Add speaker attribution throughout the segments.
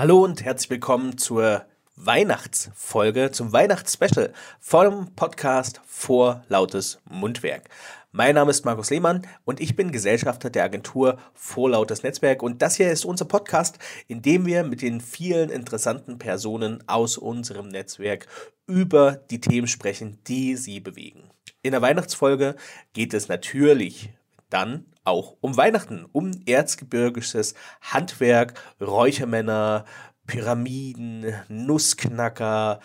Speaker 1: Hallo und herzlich willkommen zur Weihnachtsfolge, zum Weihnachtsspecial vom Podcast Vor Lautes Mundwerk. Mein Name ist Markus Lehmann und ich bin Gesellschafter der Agentur Vorlautes Netzwerk und das hier ist unser Podcast, in dem wir mit den vielen interessanten Personen aus unserem Netzwerk über die Themen sprechen, die sie bewegen. In der Weihnachtsfolge geht es natürlich dann auch um Weihnachten, um erzgebirgisches Handwerk, Räuchermänner, Pyramiden, Nussknacker,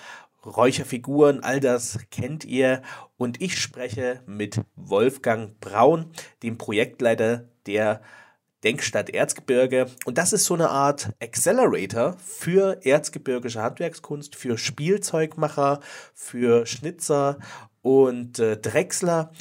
Speaker 1: Räucherfiguren, all das kennt ihr. Und ich spreche mit Wolfgang Braun, dem Projektleiter der Denkstadt Erzgebirge. Und das ist so eine Art Accelerator für erzgebirgische Handwerkskunst, für Spielzeugmacher, für Schnitzer und äh, Drechsler.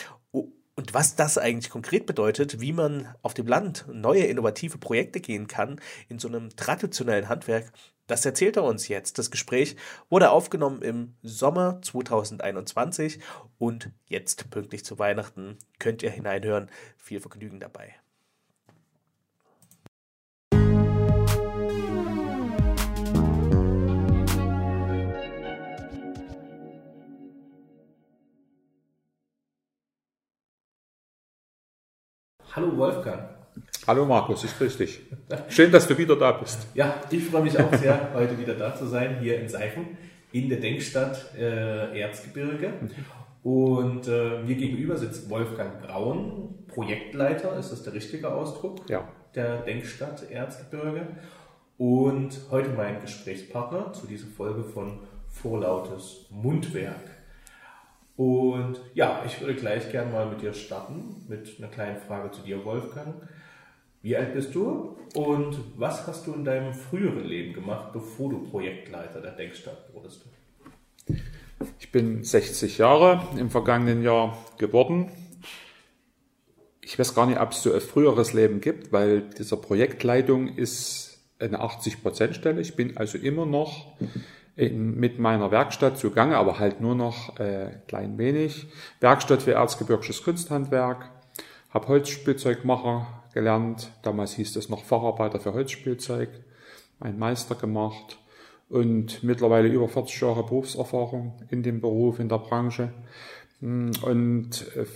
Speaker 1: Und was das eigentlich konkret bedeutet, wie man auf dem Land neue innovative Projekte gehen kann in so einem traditionellen Handwerk, das erzählt er uns jetzt. Das Gespräch wurde aufgenommen im Sommer 2021 und jetzt pünktlich zu Weihnachten könnt ihr hineinhören. Viel Vergnügen dabei. Hallo Wolfgang.
Speaker 2: Hallo Markus, ich grüße dich. Schön, dass du wieder da bist.
Speaker 1: Ja, ich freue mich auch sehr, heute wieder da zu sein, hier in Seifen, in der Denkstadt äh, Erzgebirge. Und äh, mir gegenüber sitzt Wolfgang Braun, Projektleiter, ist das der richtige Ausdruck?
Speaker 2: Ja.
Speaker 1: Der Denkstadt Erzgebirge. Und heute mein Gesprächspartner zu dieser Folge von Vorlautes Mundwerk. Und ja, ich würde gleich gerne mal mit dir starten, mit einer kleinen Frage zu dir, Wolfgang. Wie alt bist du und was hast du in deinem früheren Leben gemacht, bevor du Projektleiter der Denkstadt wurdest?
Speaker 2: Ich bin 60 Jahre im vergangenen Jahr geworden. Ich weiß gar nicht, ob es so ein früheres Leben gibt, weil dieser Projektleitung ist eine 80-Prozent-Stelle. Ich bin also immer noch mit meiner Werkstatt zugange, aber halt nur noch äh, klein wenig. Werkstatt für Erzgebirgisches Kunsthandwerk, habe Holzspielzeugmacher gelernt. Damals hieß es noch Facharbeiter für Holzspielzeug, einen Meister gemacht und mittlerweile über 40 Jahre Berufserfahrung in dem Beruf, in der Branche. Und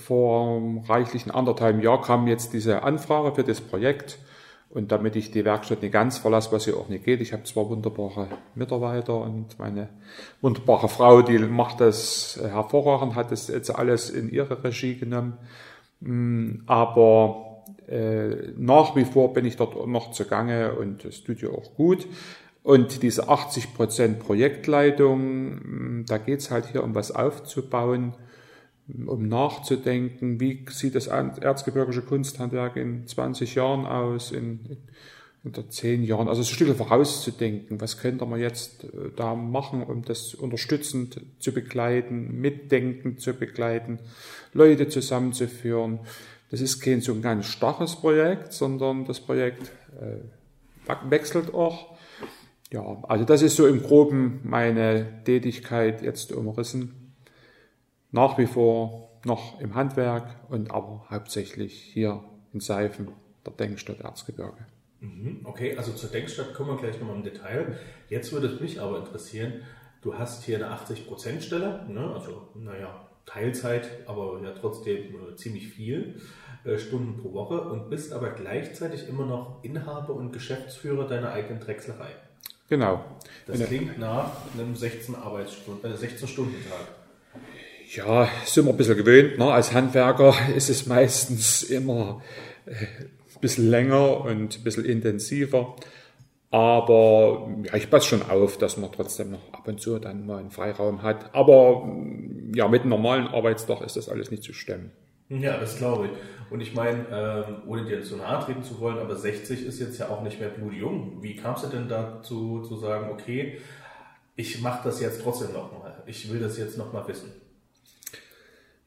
Speaker 2: vor reichlichen anderthalb Jahr kam jetzt diese Anfrage für das Projekt und damit ich die Werkstatt nicht ganz verlasse, was ja auch nicht geht, ich habe zwar wunderbare Mitarbeiter und meine wunderbare Frau, die macht das hervorragend, hat das jetzt alles in ihre Regie genommen. Mm, aber äh, nach wie vor bin ich dort noch zugange und es tut ja auch gut. Und diese 80% Projektleitung, mm, da geht's halt hier um was aufzubauen um nachzudenken, wie sieht das erzgebirgische Kunsthandwerk in 20 Jahren aus, in, in unter 10 Jahren. Also so ein Stück vorauszudenken, was könnte man jetzt äh, da machen, um das unterstützend zu begleiten, mitdenken zu begleiten, Leute zusammenzuführen. Das ist kein so ein ganz starres Projekt, sondern das Projekt äh, wechselt auch. Ja, also das ist so im Groben meine Tätigkeit jetzt umrissen nach wie vor noch im Handwerk und aber hauptsächlich hier in Seifen, der Denkstadt Erzgebirge.
Speaker 1: Mhm, okay, also zur Denkstadt kommen wir gleich nochmal im Detail. Jetzt würde es mich aber interessieren, du hast hier eine 80%-Stelle, ne? also naja, Teilzeit, aber ja trotzdem äh, ziemlich viel äh, Stunden pro Woche und bist aber gleichzeitig immer noch Inhaber und Geschäftsführer deiner eigenen Drechslerei.
Speaker 2: Genau.
Speaker 1: Das klingt nach einem 16-Stunden-Tag. Äh, 16
Speaker 2: ja, sind wir ein bisschen gewöhnt. Ne? Als Handwerker ist es meistens immer äh, ein bisschen länger und ein bisschen intensiver. Aber ja, ich passe schon auf, dass man trotzdem noch ab und zu dann mal einen Freiraum hat. Aber ja, mit einem normalen Arbeitstag ist das alles nicht zu stemmen.
Speaker 1: Ja, das glaube ich. Und ich meine, ähm, ohne dir zu nahe treten zu wollen, aber 60 ist jetzt ja auch nicht mehr blutjung. Wie kamst du denn dazu zu sagen, okay, ich mache das jetzt trotzdem nochmal. Ich will das jetzt nochmal wissen.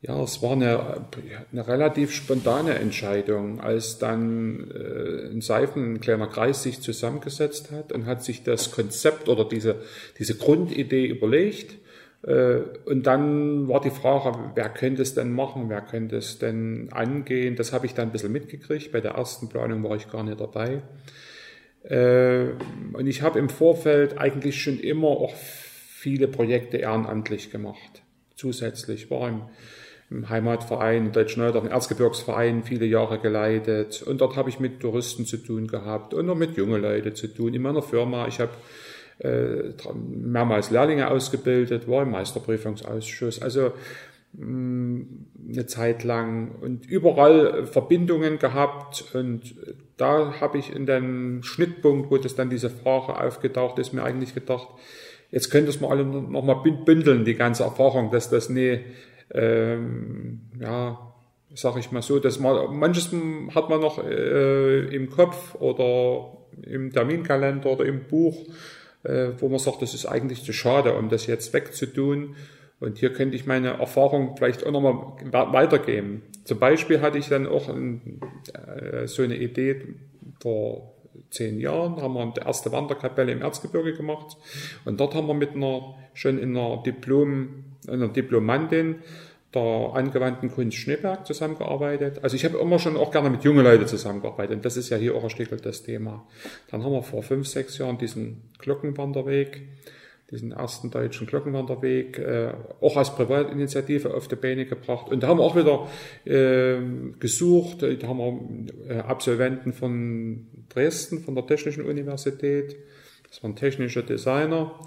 Speaker 2: Ja, es war eine, eine relativ spontane Entscheidung, als dann äh, in Seifen ein kleiner Kreis sich zusammengesetzt hat und hat sich das Konzept oder diese, diese Grundidee überlegt. Äh, und dann war die Frage, wer könnte es denn machen, wer könnte es denn angehen. Das habe ich dann ein bisschen mitgekriegt. Bei der ersten Planung war ich gar nicht dabei. Äh, und ich habe im Vorfeld eigentlich schon immer auch viele Projekte ehrenamtlich gemacht. Zusätzlich war im, im Heimatverein, im Deutschen Neuder, im Erzgebirgsverein viele Jahre geleitet. Und dort habe ich mit Touristen zu tun gehabt und noch mit jungen Leuten zu tun. In meiner Firma, ich habe äh, mehrmals Lehrlinge ausgebildet, war im Meisterprüfungsausschuss. Also mh, eine Zeit lang und überall Verbindungen gehabt und da habe ich in dem Schnittpunkt, wo das dann diese Frage aufgetaucht ist, mir eigentlich gedacht, jetzt könnte es mal alle nochmal bündeln, die ganze Erfahrung, dass das nie, ähm, ja, sag ich mal so, dass man, manches hat man noch äh, im Kopf oder im Terminkalender oder im Buch, äh, wo man sagt, das ist eigentlich zu schade, um das jetzt wegzutun. Und hier könnte ich meine Erfahrung vielleicht auch nochmal weitergeben. Zum Beispiel hatte ich dann auch ein, äh, so eine Idee vor zehn Jahren, haben wir die erste Wanderkapelle im Erzgebirge gemacht. Und dort haben wir mit einer, schon in einer Diplom, einer Diplomantin der angewandten Kunst Schneeberg zusammengearbeitet. Also ich habe immer schon auch gerne mit jungen Leuten zusammengearbeitet. Und das ist ja hier auch ein das Thema. Dann haben wir vor fünf, sechs Jahren diesen Glockenwanderweg diesen ersten deutschen Glockenwanderweg äh, auch als Privatinitiative auf die Beine gebracht. Und da haben wir auch wieder äh, gesucht, da haben wir äh, Absolventen von Dresden, von der Technischen Universität, das waren technische Designer.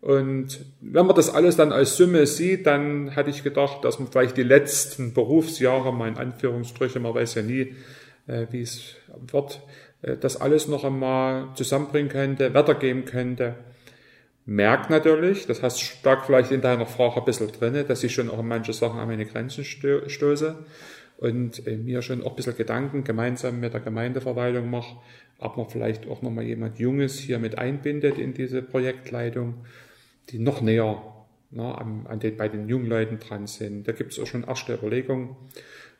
Speaker 2: Und wenn man das alles dann als Summe sieht, dann hatte ich gedacht, dass man vielleicht die letzten Berufsjahre, mal in Anführungsstriche, man weiß ja nie, äh, wie es wird, äh, das alles noch einmal zusammenbringen könnte, weitergeben könnte merkt natürlich, das heißt stark vielleicht in deiner Frage ein bisschen drin, dass ich schon auch manche Sachen an meine Grenzen stoße und äh, mir schon auch ein bisschen Gedanken gemeinsam mit der Gemeindeverwaltung mache, ob man vielleicht auch nochmal jemand Junges hier mit einbindet in diese Projektleitung, die noch näher na, an, an den, bei den jungen Leuten dran sind. Da gibt es auch schon erste Überlegungen,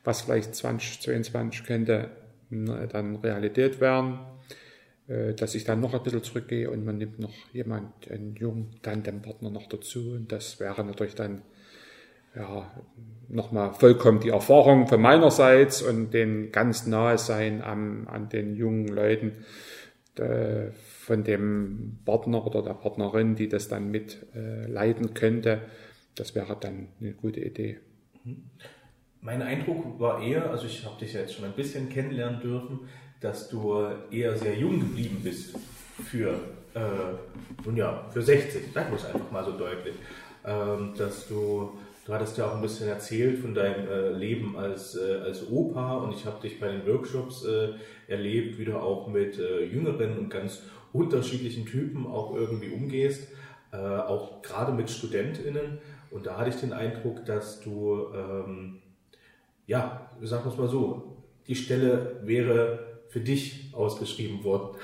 Speaker 2: was vielleicht 2022 könnte na, dann Realität werden. Äh, dass ich dann noch ein bisschen zurückgehe und man nimmt noch jemand, einen jungen Tandempartner noch dazu. Und das wäre natürlich dann ja, nochmal vollkommen die Erfahrung von meinerseits und den ganz nahe sein an, an den jungen Leuten äh, von dem Partner oder der Partnerin, die das dann mit äh, könnte. Das wäre dann eine gute Idee.
Speaker 1: Mein Eindruck war eher, also ich habe dich ja jetzt schon ein bisschen kennenlernen dürfen, dass du eher sehr jung geblieben bist für, äh, nun ja, für 60, sagen wir es einfach mal so deutlich. Ähm, dass du, du hattest ja auch ein bisschen erzählt von deinem äh, Leben als, äh, als Opa und ich habe dich bei den Workshops äh, erlebt, wie du auch mit äh, jüngeren und ganz unterschiedlichen Typen auch irgendwie umgehst, äh, auch gerade mit StudentInnen. Und da hatte ich den Eindruck, dass du, ähm, ja, sagen wir es mal so, die Stelle wäre für dich ausgeschrieben worden?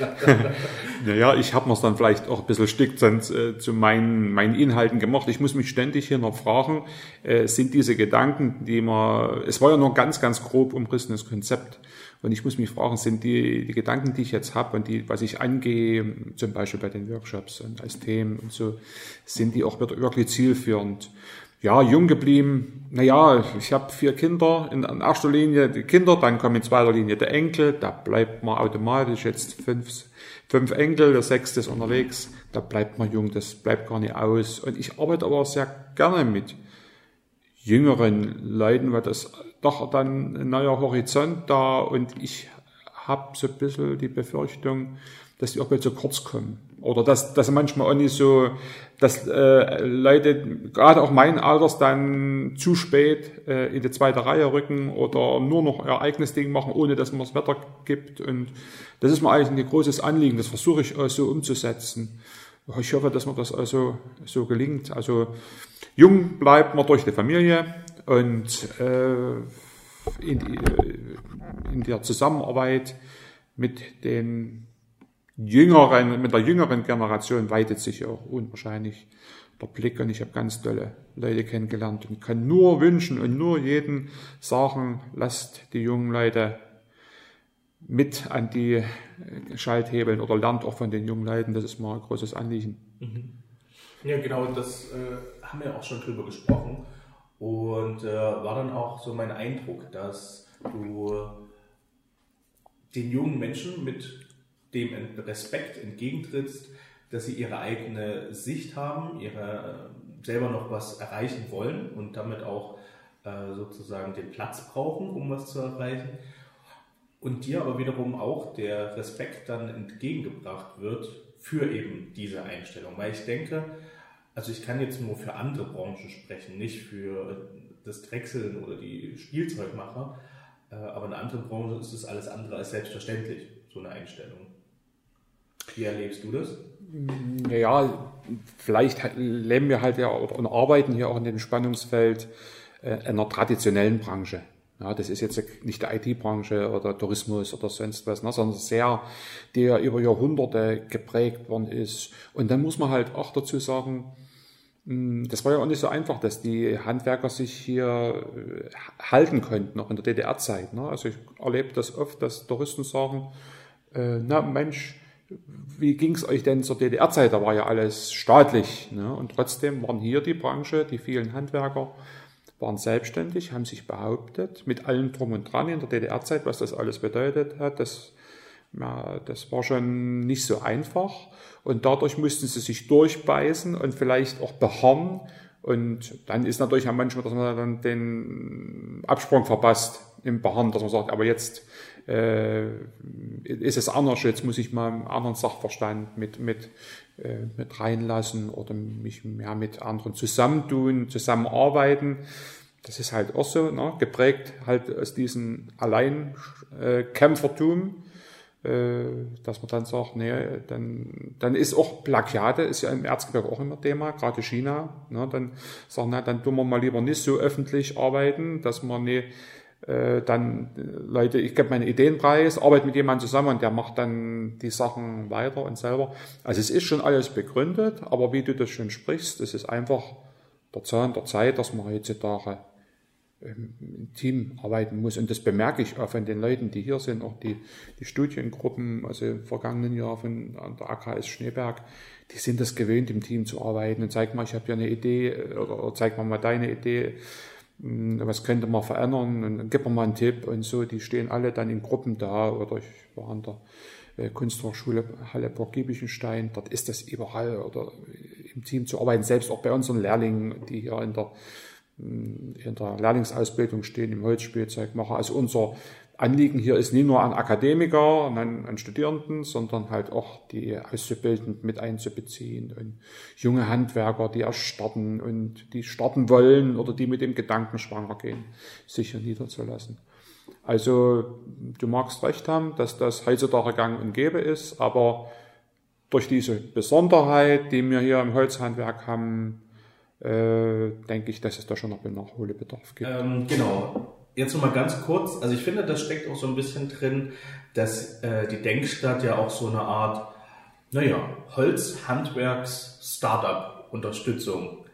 Speaker 2: naja, ich habe mir dann vielleicht auch ein bisschen Stück äh, zu meinen, meinen Inhalten gemacht. Ich muss mich ständig hier noch fragen, äh, sind diese Gedanken, die man, es war ja nur ein ganz, ganz grob umrissenes Konzept. Und ich muss mich fragen, sind die, die Gedanken, die ich jetzt habe und die, was ich angehe, zum Beispiel bei den Workshops und als Themen und so, sind die auch wirklich zielführend? Ja, jung geblieben. Naja, ich habe vier Kinder, in, in erster Linie die Kinder, dann kommen in zweiter Linie der Enkel, da bleibt man automatisch jetzt fünf, fünf Enkel, der sechste ist unterwegs, da bleibt man jung, das bleibt gar nicht aus. Und ich arbeite aber sehr gerne mit jüngeren Leuten, weil das doch dann ein neuer Horizont da und ich habe so ein bisschen die Befürchtung, dass die auch mal zu kurz kommen. Oder dass, dass manchmal auch nicht so, dass äh, Leute, gerade auch mein Alters, dann zu spät äh, in die zweite Reihe rücken oder nur noch ihr eigenes Ding machen, ohne dass man das Wetter gibt. Und das ist mir eigentlich ein großes Anliegen. Das versuche ich auch so umzusetzen. Ich hoffe, dass mir das also so gelingt. Also jung bleibt man durch die Familie und äh, in, die, in der Zusammenarbeit mit den jüngeren, mit der jüngeren Generation weitet sich auch unwahrscheinlich der Blick und ich habe ganz tolle Leute kennengelernt und kann nur wünschen und nur jeden sagen, lasst die jungen Leute mit an die Schalthebeln oder lernt auch von den jungen Leuten, das ist mal ein großes Anliegen.
Speaker 1: Mhm. Ja, genau, das äh, haben wir auch schon drüber gesprochen und äh, war dann auch so mein Eindruck, dass du den jungen Menschen mit dem Respekt entgegentrittst, dass sie ihre eigene Sicht haben, ihre selber noch was erreichen wollen und damit auch äh, sozusagen den Platz brauchen, um was zu erreichen. Und dir aber wiederum auch der Respekt dann entgegengebracht wird für eben diese Einstellung. Weil ich denke, also ich kann jetzt nur für andere Branchen sprechen, nicht für das Drechseln oder die Spielzeugmacher, äh, aber in anderen Branchen ist es alles andere als selbstverständlich, so eine Einstellung. Wie erlebst du das?
Speaker 2: Ja, vielleicht leben wir halt ja und arbeiten hier auch in dem Spannungsfeld äh, einer traditionellen Branche. Ja, das ist jetzt nicht die IT-Branche oder Tourismus oder sonst was, ne, sondern sehr, ja über Jahrhunderte geprägt worden ist. Und dann muss man halt auch dazu sagen, hm, das war ja auch nicht so einfach, dass die Handwerker sich hier äh, halten konnten, noch in der DDR-Zeit. Ne? Also ich erlebe das oft, dass Touristen sagen, äh, na Mensch, wie ging es euch denn zur DDR-Zeit? Da war ja alles staatlich. Ne? Und trotzdem waren hier die Branche, die vielen Handwerker, waren selbstständig, haben sich behauptet, mit allem drum und dran in der DDR-Zeit, was das alles bedeutet hat. Das, ja, das war schon nicht so einfach. Und dadurch mussten sie sich durchbeißen und vielleicht auch beharren. Und dann ist natürlich manchmal, dass man dann den Absprung verpasst im Beharren, dass man sagt, aber jetzt äh, ist es anders, jetzt muss ich mal einen anderen Sachverstand mit, mit, äh, mit reinlassen oder mich mehr mit anderen zusammentun, zusammenarbeiten. Das ist halt auch so, ne? geprägt halt aus diesem Alleinkämpfertum, äh, dass man dann sagt, nee, dann, dann ist auch Plagiate, ist ja im Erzgebirge auch immer Thema, gerade China, ne? dann sagen, na, dann tun wir mal lieber nicht so öffentlich arbeiten, dass man nicht äh, dann äh, Leute, ich gebe meine Ideenpreis, arbeite mit jemandem zusammen und der macht dann die Sachen weiter und selber. Also es ist schon alles begründet, aber wie du das schon sprichst, es ist einfach der Zahn der Zeit, dass man heutzutage ähm, im Team arbeiten muss. Und das bemerke ich auch von den Leuten, die hier sind, auch die, die Studiengruppen, also im vergangenen Jahr von der AKS Schneeberg, die sind das gewöhnt, im Team zu arbeiten und zeig mal, ich habe ja eine Idee äh, oder, oder zeig mal mal deine Idee was könnte man verändern? Und dann gib mir mal einen Tipp und so, die stehen alle dann in Gruppen da oder ich war an der äh, Kunsthochschule Halle Burg Giebichenstein, dort ist das überall oder im Team zu arbeiten, selbst auch bei unseren Lehrlingen, die hier in der, hm, in der Lehrlingsausbildung stehen, im Holzspielzeug machen. Also unser Anliegen hier ist nicht nur an Akademiker und an, an, Studierenden, sondern halt auch die Auszubildenden mit einzubeziehen und junge Handwerker, die erst starten und die starten wollen oder die mit dem Gedanken schwanger gehen, sich hier niederzulassen. Also du magst recht haben, dass das heutzutage gang und gäbe ist, aber durch diese Besonderheit, die wir hier im Holzhandwerk haben, äh, denke ich, dass es da schon noch Nachholbedarf gibt.
Speaker 1: Ähm, genau jetzt nochmal ganz kurz, also ich finde, das steckt auch so ein bisschen drin, dass äh, die Denkstadt ja auch so eine Art, naja, Holzhandwerks-Startup-Unterstützung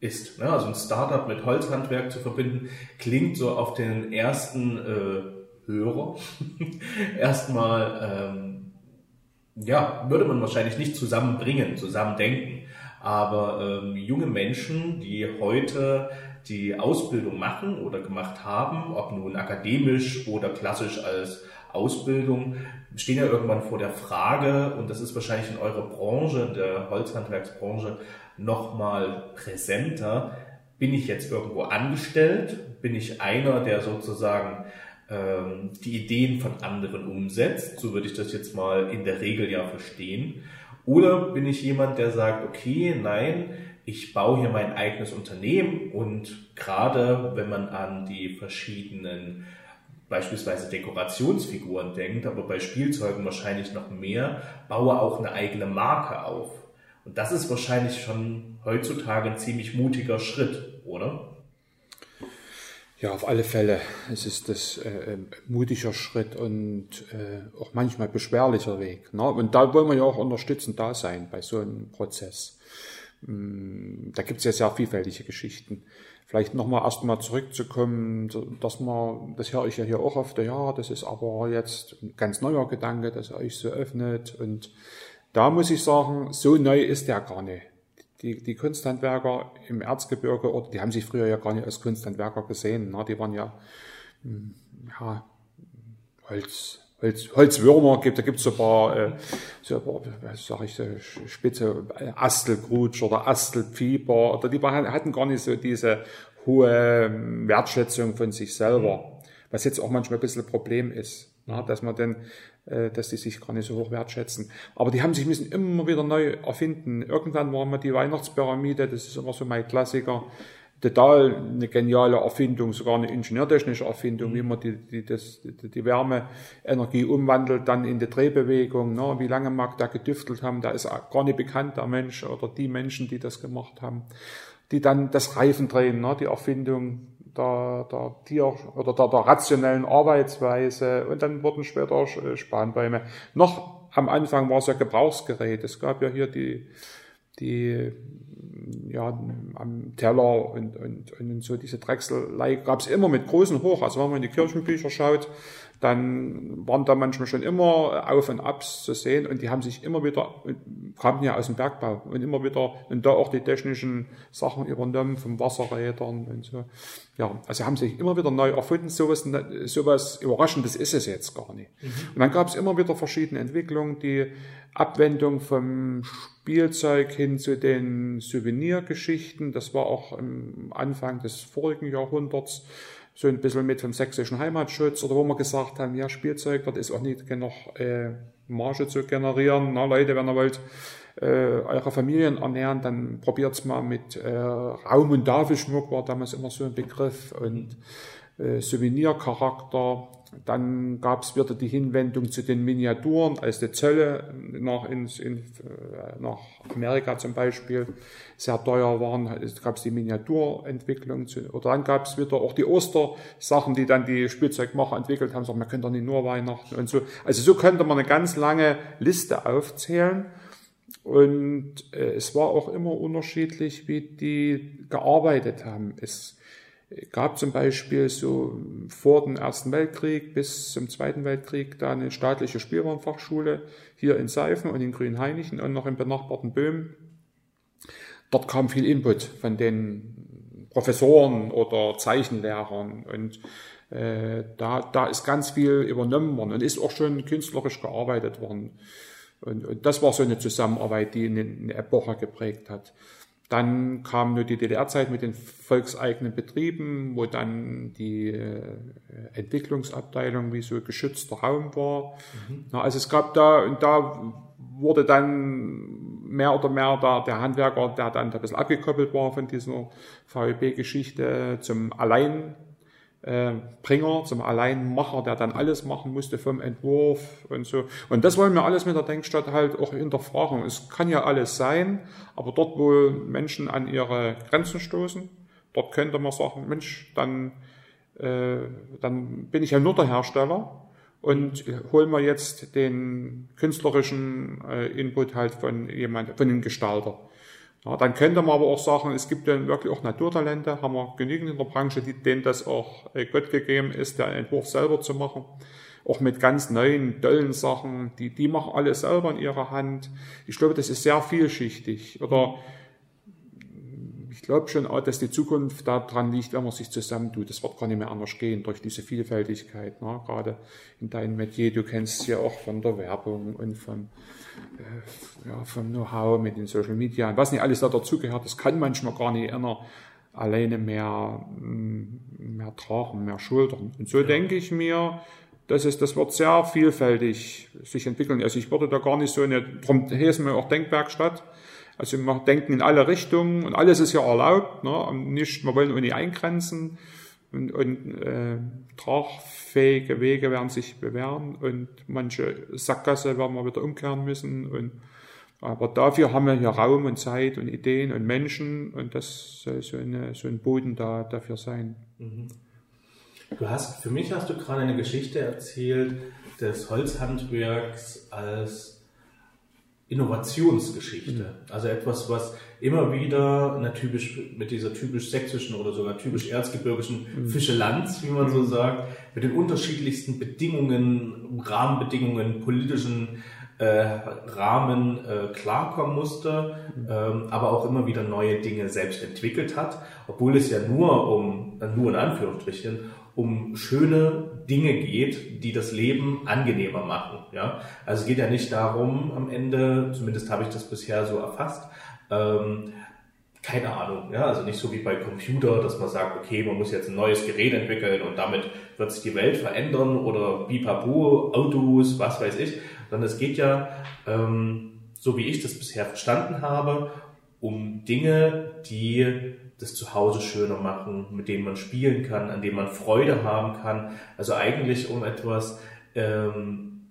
Speaker 1: ist. Ne? Also ein Startup mit Holzhandwerk zu verbinden, klingt so auf den ersten äh, Hörer erstmal, ähm, ja, würde man wahrscheinlich nicht zusammenbringen, zusammendenken. Aber ähm, junge Menschen, die heute die Ausbildung machen oder gemacht haben, ob nun akademisch oder klassisch als Ausbildung, stehen ja irgendwann vor der Frage, und das ist wahrscheinlich in eurer Branche, in der Holzhandwerksbranche, nochmal präsenter, bin ich jetzt irgendwo angestellt? Bin ich einer, der sozusagen ähm, die Ideen von anderen umsetzt? So würde ich das jetzt mal in der Regel ja verstehen. Oder bin ich jemand, der sagt, okay, nein, ich baue hier mein eigenes Unternehmen und gerade wenn man an die verschiedenen beispielsweise Dekorationsfiguren denkt, aber bei Spielzeugen wahrscheinlich noch mehr, baue auch eine eigene Marke auf. Und das ist wahrscheinlich schon heutzutage ein ziemlich mutiger Schritt, oder?
Speaker 2: Ja, auf alle Fälle. Es ist das äh, mutiger Schritt und äh, auch manchmal beschwerlicher Weg. Ne? Und da wollen wir ja auch unterstützend da sein bei so einem Prozess. Mm, da gibt es ja sehr vielfältige Geschichten. Vielleicht nochmal erstmal zurückzukommen, dass man, das höre ich ja hier auch oft, ja, das ist aber jetzt ein ganz neuer Gedanke, dass er euch so öffnet. Und da muss ich sagen, so neu ist der gar nicht. Die, die Kunsthandwerker im Erzgebirge, die haben sich früher ja gar nicht als Kunsthandwerker gesehen. Ne? Die waren ja, mm, ja Holz, Holz, Holzwürmer gibt, da gibt es so ein paar, äh, so ein paar, was sag ich, so spitze Astelgrutsch oder Astelpfieber, oder die hatten gar nicht so diese hohe Wertschätzung von sich selber, was jetzt auch manchmal ein bisschen ein Problem ist, na, dass man dann äh, dass die sich gar nicht so hoch wertschätzen. Aber die haben sich müssen immer wieder neu erfinden. Irgendwann war mal die Weihnachtspyramide, das ist immer so mein Klassiker total eine geniale Erfindung, sogar eine ingenieurtechnische Erfindung, wie man die, die, das, die Wärmeenergie umwandelt, dann in die Drehbewegung. Ne? Wie lange mag da gedüftelt haben, da ist gar nicht bekannt, der Mensch oder die Menschen, die das gemacht haben, die dann das Reifen drehen, ne? die Erfindung der, der Tier- oder der, der rationellen Arbeitsweise und dann wurden später Spanbäume. Noch am Anfang war es ja Gebrauchsgerät. Es gab ja hier die, die ja, am Teller und, und, und so diese Drechselei gab es immer mit großen Hoch. Also wenn man in die Kirchenbücher schaut, dann waren da manchmal schon immer Auf und Abs zu sehen und die haben sich immer wieder, kamen ja aus dem Bergbau und immer wieder und da auch die technischen Sachen übernommen vom Wasserrädern und so. Ja, also haben sich immer wieder neu erfunden, sowas, sowas Überraschendes ist es jetzt gar nicht. Mhm. Und dann gab es immer wieder verschiedene Entwicklungen, die Abwendung vom Spielzeug hin zu den Souvenirgeschichten, das war auch am Anfang des vorigen Jahrhunderts, so ein bisschen mit vom sächsischen Heimatschutz oder wo wir gesagt haben, ja, Spielzeug, dort ist auch nicht genug äh, Marge zu generieren. Na Leute, wenn ihr wollt, äh, eure Familien ernähren, dann probiert's mal mit äh, Raum- und Tafelschmuck, war damals immer so ein Begriff und äh, Souvenircharakter. Dann gab es wieder die Hinwendung zu den Miniaturen, als die Zölle nach, ins, in, äh, nach Amerika zum Beispiel sehr teuer waren, gab es die Miniaturentwicklung. Zu, oder dann gab es wieder auch die Ostersachen, die dann die Spielzeugmacher entwickelt haben, sagen, man könnte doch nicht nur Weihnachten und so. Also so könnte man eine ganz lange Liste aufzählen. Und äh, es war auch immer unterschiedlich, wie die gearbeitet haben. Es gab zum Beispiel so vor dem Ersten Weltkrieg bis zum Zweiten Weltkrieg da eine staatliche Spielwarenfachschule hier in Seifen und in Grünheinichen und noch im benachbarten Böhmen. Dort kam viel Input von den Professoren oder Zeichenlehrern und äh, da, da ist ganz viel übernommen worden und ist auch schon künstlerisch gearbeitet worden. Und, und das war so eine Zusammenarbeit, die eine, eine Epoche geprägt hat. Dann kam nur die DDR-Zeit mit den volkseigenen Betrieben, wo dann die äh, Entwicklungsabteilung wie so geschützter Raum war. Mhm. Also es gab da, und da wurde dann mehr oder mehr der, der Handwerker, der dann ein bisschen abgekoppelt war von dieser VEB-Geschichte, zum Allein Bringer, zum Alleinmacher, der dann alles machen musste vom Entwurf und so. Und das wollen wir alles mit der Denkstadt halt auch hinterfragen. Es kann ja alles sein, aber dort, wo Menschen an ihre Grenzen stoßen, dort könnte man sagen, Mensch, dann, äh, dann bin ich ja nur der Hersteller und holen wir jetzt den künstlerischen äh, Input halt von jemand, von dem Gestalter. Ja, dann könnte man aber auch sagen, es gibt ja wirklich auch Naturtalente, haben wir genügend in der Branche, die, denen das auch äh, Gott gegeben ist, der Entwurf selber zu machen. Auch mit ganz neuen, tollen Sachen, die, die machen alles selber in ihrer Hand. Ich glaube, das ist sehr vielschichtig. Oder ich glaube schon auch, dass die Zukunft daran liegt, wenn man sich zusammentut. Das wird gar nicht mehr anders gehen durch diese Vielfältigkeit. Ne? Gerade in deinem Metier, du kennst es ja auch von der Werbung und vom, äh, ja, vom Know-how mit den Social Media und was nicht alles da dazugehört. Das kann manchmal gar nicht einer alleine mehr, mm, mehr tragen, mehr schultern. Und so denke ich mir, das ist, das wird sehr vielfältig sich entwickeln. Also ich würde da gar nicht so eine, darum heißen wir auch Denkwerkstatt, also wir denken in alle Richtungen und alles ist ja erlaubt, ne? nicht, wir wollen auch nicht eingrenzen und, und äh, tragfähige Wege werden sich bewähren und manche Sackgasse werden wir wieder umkehren müssen und aber dafür haben wir hier Raum und Zeit und Ideen und Menschen und das soll so, eine, so ein Boden da dafür sein. Mhm.
Speaker 1: Du hast, für mich hast du gerade eine Geschichte erzählt des Holzhandwerks als Innovationsgeschichte. Also etwas, was immer wieder eine typisch, mit dieser typisch sächsischen oder sogar typisch erzgebirgischen mhm. Fischelanz, wie man so mhm. sagt, mit den unterschiedlichsten Bedingungen, Rahmenbedingungen, politischen äh, Rahmen äh, klarkommen musste, mhm. ähm, aber auch immer wieder neue Dinge selbst entwickelt hat, obwohl es ja nur um, nur in Anführungsstrichen, um schöne Dinge geht, die das Leben angenehmer machen. Ja? Also es geht ja nicht darum, am Ende, zumindest habe ich das bisher so erfasst, ähm, keine Ahnung, ja, also nicht so wie bei Computer, dass man sagt, okay, man muss jetzt ein neues Gerät entwickeln und damit wird sich die Welt verändern oder bipabu, Autos, was weiß ich, sondern es geht ja, ähm, so wie ich das bisher verstanden habe, um Dinge, die das Zuhause schöner machen, mit denen man spielen kann, an denen man Freude haben kann. Also eigentlich um etwas, ähm,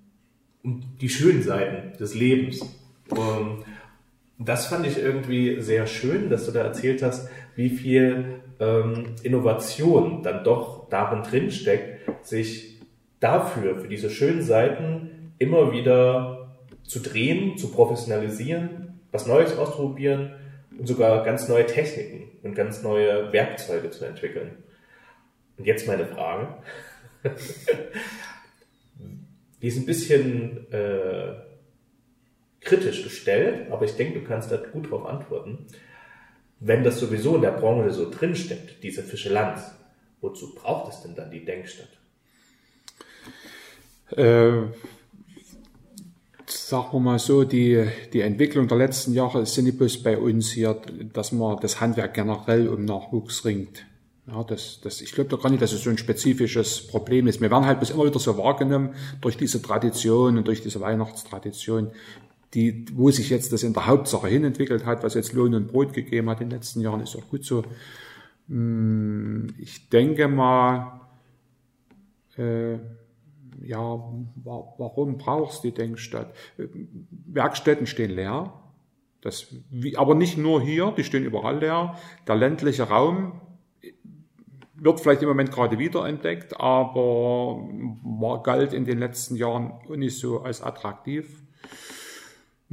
Speaker 1: um die schönen Seiten des Lebens. Um, das fand ich irgendwie sehr schön, dass du da erzählt hast, wie viel ähm, Innovation dann doch darin drin steckt, sich dafür, für diese schönen Seiten immer wieder zu drehen, zu professionalisieren, was Neues auszuprobieren und sogar ganz neue Techniken und ganz neue Werkzeuge zu entwickeln. Und jetzt meine Frage. Die ist ein bisschen äh, kritisch gestellt, aber ich denke, du kannst da gut drauf antworten. Wenn das sowieso in der Branche so drinsteckt, diese Fischelanz, wozu braucht es denn dann die Denkstatt?
Speaker 2: Äh, sagen wir mal so, die, die Entwicklung der letzten Jahre ist bloß bei uns hier, dass man das Handwerk generell um Nachwuchs ringt. Ja, das, das, ich glaube doch gar nicht, dass es so ein spezifisches Problem ist. Wir werden halt bis immer wieder so wahrgenommen durch diese Tradition und durch diese Weihnachtstradition die, wo sich jetzt das in der Hauptsache hin entwickelt hat, was jetzt Lohn und Brot gegeben hat in den letzten Jahren, ist auch gut so. Hm, ich denke mal, äh, ja, warum brauchst du die Denkstadt? Werkstätten stehen leer, das, aber nicht nur hier, die stehen überall leer. Der ländliche Raum wird vielleicht im Moment gerade wiederentdeckt, aber war, galt in den letzten Jahren nicht so als attraktiv.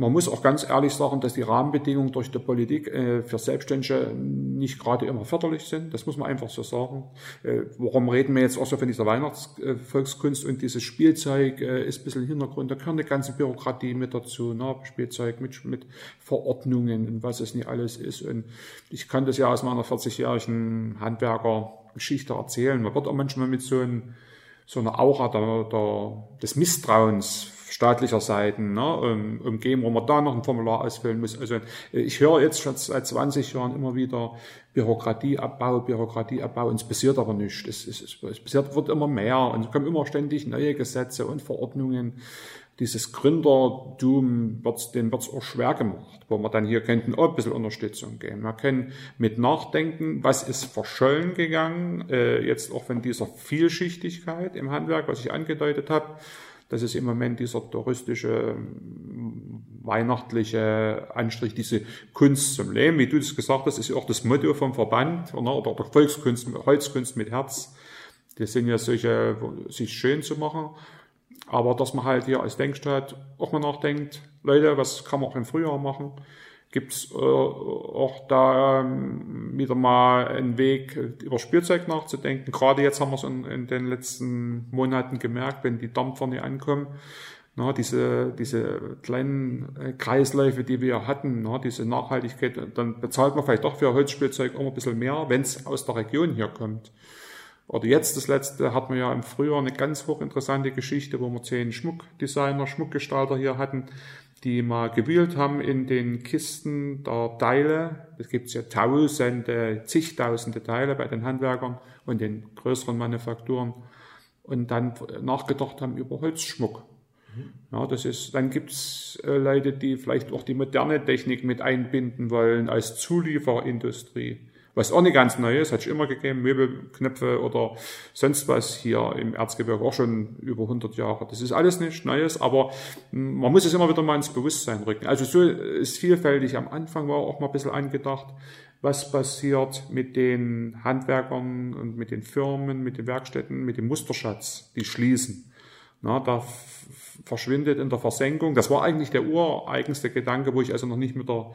Speaker 2: Man muss auch ganz ehrlich sagen, dass die Rahmenbedingungen durch die Politik äh, für Selbstständige nicht gerade immer förderlich sind. Das muss man einfach so sagen. Äh, warum reden wir jetzt auch so von dieser Weihnachtsvolkskunst und dieses Spielzeug äh, ist ein bisschen Hintergrund. Da gehört eine ganze Bürokratie mit dazu, ne? Spielzeug mit, mit Verordnungen und was es nicht alles ist. Und ich kann das ja aus meiner 40-jährigen Handwerkergeschichte erzählen. Man wird auch manchmal mit so, ein, so einer Aura der, der, des Misstrauens staatlicher Seiten ne, um, umgeben, wo man da noch ein Formular ausfüllen muss. Also ich höre jetzt schon seit 20 Jahren immer wieder Bürokratieabbau, Bürokratieabbau und es passiert aber nicht. Es, es, es, es passiert, wird immer mehr und es kommen immer ständig neue Gesetze und Verordnungen. Dieses Gründertum wird, den wird es auch schwer gemacht, wo wir dann hier könnten auch ein bisschen Unterstützung geben. Wir können mit nachdenken, was ist verschollen gegangen, äh, jetzt auch von dieser Vielschichtigkeit im Handwerk, was ich angedeutet habe das ist im Moment dieser touristische, weihnachtliche Anstrich, diese Kunst zum Leben. Wie du das gesagt hast, ist ja auch das Motto vom Verband oder, oder der Volkskunst, Holzkunst mit Herz. Das sind ja solche, sich schön zu machen. Aber dass man halt hier als Denkstadt auch mal nachdenkt, Leute, was kann man auch im Frühjahr machen? Gibt es äh, auch da ähm, wieder mal einen Weg, über Spielzeug nachzudenken. Gerade jetzt haben wir es in, in, den letzten Monaten gemerkt, wenn die Dampfer nicht ankommen. Na, diese, diese kleinen äh, Kreisläufe, die wir hatten, na, diese Nachhaltigkeit, dann bezahlt man vielleicht doch für Holzspielzeug immer ein bisschen mehr, wenn es aus der Region hier kommt. Oder jetzt das letzte hatten wir ja im Frühjahr eine ganz hochinteressante Geschichte, wo wir zehn Schmuckdesigner, Schmuckgestalter hier hatten, die mal gewühlt haben in den Kisten der Teile. Es gibt ja tausende, zigtausende Teile bei den Handwerkern und den größeren Manufakturen. Und dann nachgedacht haben über Holzschmuck. Mhm. Ja, das ist, dann gibt's äh, Leute, die vielleicht auch die moderne Technik mit einbinden wollen als Zulieferindustrie. Was auch nicht ganz neu ist, hat es immer gegeben, Möbelknöpfe oder sonst was hier im Erzgebirge auch schon über 100 Jahre. Das ist alles nicht Neues, aber man muss es immer wieder mal ins Bewusstsein rücken. Also so ist vielfältig. Am Anfang war auch mal ein bisschen angedacht, was passiert mit den Handwerkern und mit den Firmen, mit den Werkstätten, mit dem Musterschatz, die schließen. Na, da verschwindet in der Versenkung. Das war eigentlich der ureigenste Gedanke, wo ich also noch nicht mit der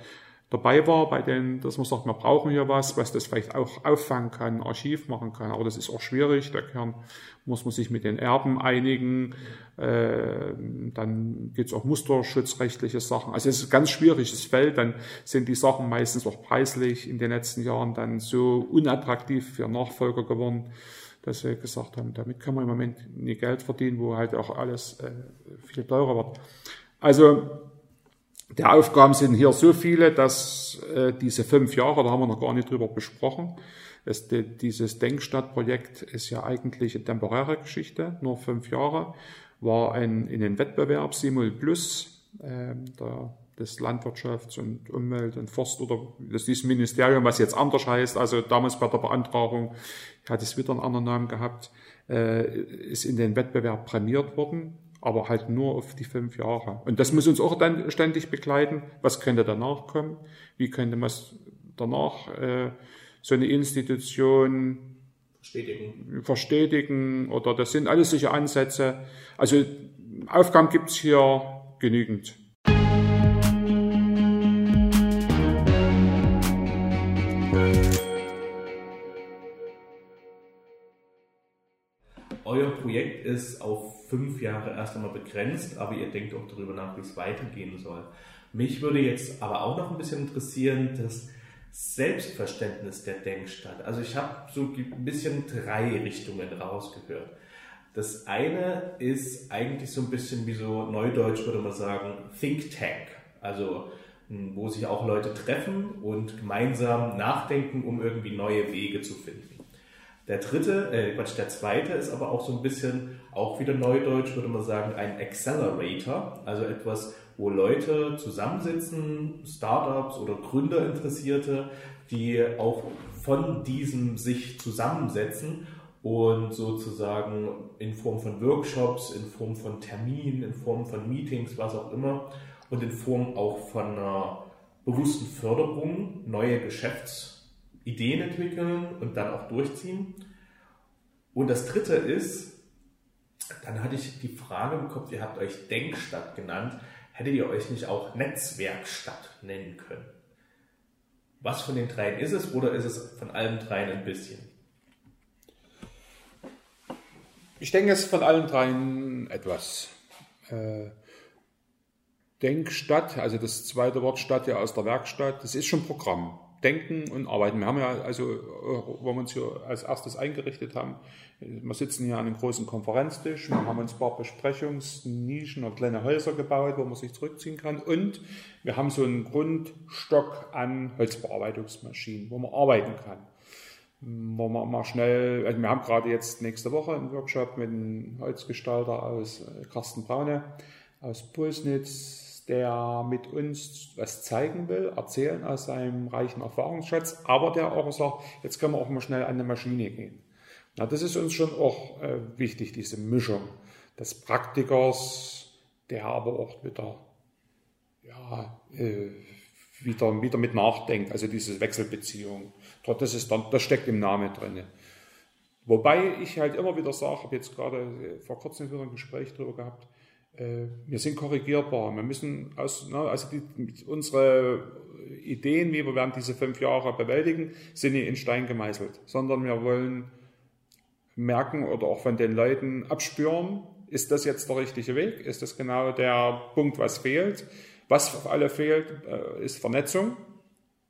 Speaker 2: dabei war, bei denen, dass man sagt, wir brauchen hier was, was das vielleicht auch auffangen kann, Archiv machen kann. Aber das ist auch schwierig. Da kann, muss man sich mit den Erben einigen. Äh, dann gibt es auch musterschutzrechtliche Sachen. Also es ist ein ganz schwieriges Feld. Dann sind die Sachen meistens auch preislich in den letzten Jahren dann so unattraktiv für Nachfolger geworden dass sie gesagt haben, damit kann man im Moment nie Geld verdienen, wo halt auch alles äh, viel teurer wird. Also die Aufgaben sind hier so viele, dass äh, diese fünf Jahre, da haben wir noch gar nicht drüber besprochen, es, die, dieses Denkstadtprojekt ist ja eigentlich eine temporäre Geschichte, nur fünf Jahre, war ein, in den Wettbewerb Simul Plus, äh, der, des Landwirtschafts und Umwelt und Forst oder das ist Ministerium, was jetzt anders heißt, also damals bei der Beantragung hat es wieder einen anderen Namen gehabt, äh, ist in den Wettbewerb prämiert worden aber halt nur auf die fünf Jahre. Und das muss uns auch dann ständig begleiten. Was könnte danach kommen? Wie könnte man danach äh, so eine Institution verstetigen. verstetigen? Oder das sind alles solche Ansätze. Also Aufgaben gibt's hier genügend.
Speaker 1: Euer Projekt ist auf fünf Jahre erst einmal begrenzt, aber ihr denkt auch darüber nach, wie es weitergehen soll. Mich würde jetzt aber auch noch ein bisschen interessieren, das Selbstverständnis der Denkstadt. Also ich habe so ein bisschen drei Richtungen rausgehört. Das eine ist eigentlich so ein bisschen wie so neudeutsch würde man sagen Think Tank. Also wo sich auch Leute treffen und gemeinsam nachdenken, um irgendwie neue Wege zu finden. Der dritte, äh, Quatsch, der zweite ist aber auch so ein bisschen, auch wieder neudeutsch würde man sagen, ein Accelerator, also etwas, wo Leute zusammensitzen, Startups oder Gründerinteressierte, die auch von diesem sich zusammensetzen und sozusagen in Form von Workshops, in Form von Terminen, in Form von Meetings, was auch immer und in Form auch von einer bewussten Förderung neue Geschäfts Ideen entwickeln und dann auch durchziehen. Und das dritte ist, dann hatte ich die Frage bekommen, ihr habt euch Denkstadt genannt, hättet ihr euch nicht auch Netzwerkstatt nennen können? Was von den dreien ist es oder ist es von allen dreien ein bisschen?
Speaker 2: Ich denke, es ist von allen dreien etwas. Äh, Denkstadt, also das zweite Wort Stadt ja aus der Werkstatt, das ist schon Programm. Denken und Arbeiten. Wir haben ja, also, wo wir uns hier als erstes eingerichtet haben, wir sitzen hier an einem großen Konferenztisch, wir haben uns ein paar Besprechungsnischen oder kleine Häuser gebaut, wo man sich zurückziehen kann und wir haben so einen Grundstock an Holzbearbeitungsmaschinen, wo man arbeiten kann. Wo man mal schnell, also wir haben gerade jetzt nächste Woche einen Workshop mit einem Holzgestalter aus äh, Carsten Braune aus Pulsnitz, der mit uns was zeigen will, erzählen aus seinem reichen Erfahrungsschatz, aber der auch sagt, jetzt können wir auch mal schnell an eine Maschine gehen. Na, das ist uns schon auch äh, wichtig, diese Mischung des Praktikers, der aber auch wieder, ja, äh, wieder, wieder mit nachdenkt, also diese Wechselbeziehung. Das, ist dann, das steckt im Namen drin. Wobei ich halt immer wieder sage, habe jetzt gerade äh, vor kurzem wieder ein Gespräch darüber gehabt, wir sind korrigierbar. Wir müssen aus, ne, also die, unsere Ideen, wie wir werden diese fünf Jahre bewältigen, sind nicht in Stein gemeißelt, sondern wir wollen merken oder auch von den Leuten abspüren, ist das jetzt der richtige Weg? Ist das genau der Punkt, was fehlt? Was auf alle fehlt, äh, ist Vernetzung.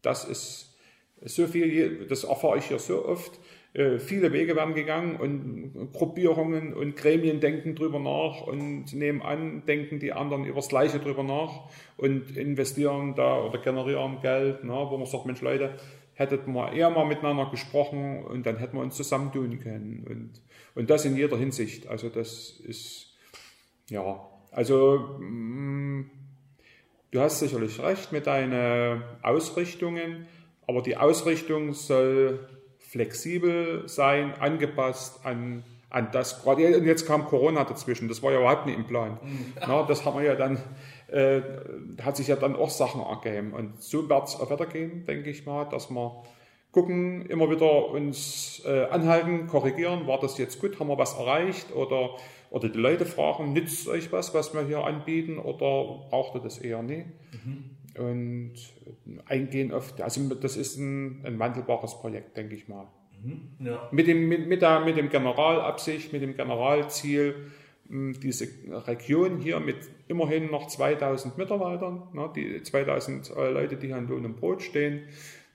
Speaker 2: Das ist so viel, das erfahre ich hier so oft. Äh, viele Wege werden gegangen und Gruppierungen und Gremien denken drüber nach und nehmen an, denken die anderen über das Gleiche drüber nach und investieren da oder generieren Geld, ne, wo man sagt, Mensch Leute, hättet wir eher mal miteinander gesprochen und dann hätten wir uns zusammentun können und, und das in jeder Hinsicht. Also das ist, ja, also mm, du hast sicherlich recht mit deinen Ausrichtungen, aber die Ausrichtung soll flexibel sein, angepasst an, an das. Gerade jetzt kam Corona dazwischen, das war ja überhaupt nicht im Plan. Mhm. Na, das haben wir ja dann, äh, hat sich ja dann auch Sachen ergeben. Und so wird es auch weitergehen, denke ich mal, dass wir gucken, immer wieder uns äh, anhalten, korrigieren, war das jetzt gut, haben wir was erreicht oder, oder die Leute fragen, nützt euch was, was wir hier anbieten oder braucht ihr das eher nicht? Mhm und eingehen auf, also das ist ein, ein wandelbares Projekt, denke ich mal. Mhm, ja. Mit, dem, mit, mit, der, mit dem Generalabsicht, mit dem Generalziel, diese Region hier mit immerhin noch 2000 Mitarbeitern, ne, die 2000 Leute, die hier an Lohn und Brot stehen,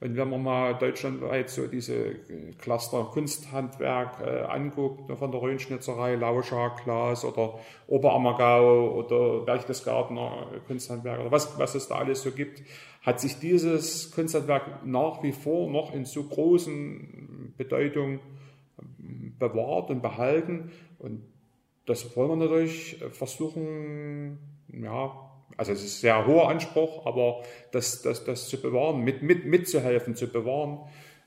Speaker 2: Und wenn man mal deutschlandweit so diese Cluster Kunsthandwerk äh, anguckt, ne, von der Röhnschnitzerei, Lauscher, Glas oder Oberammergau oder Berchtesgadener Kunsthandwerk oder was, was es da alles so gibt, hat sich dieses Kunsthandwerk nach wie vor noch in so großen Bedeutung ähm, bewahrt und behalten. Und das wollen wir natürlich versuchen, ja, also es ist ein sehr hoher Anspruch, aber das, das, das zu bewahren, mit, mit, mitzuhelfen, zu bewahren,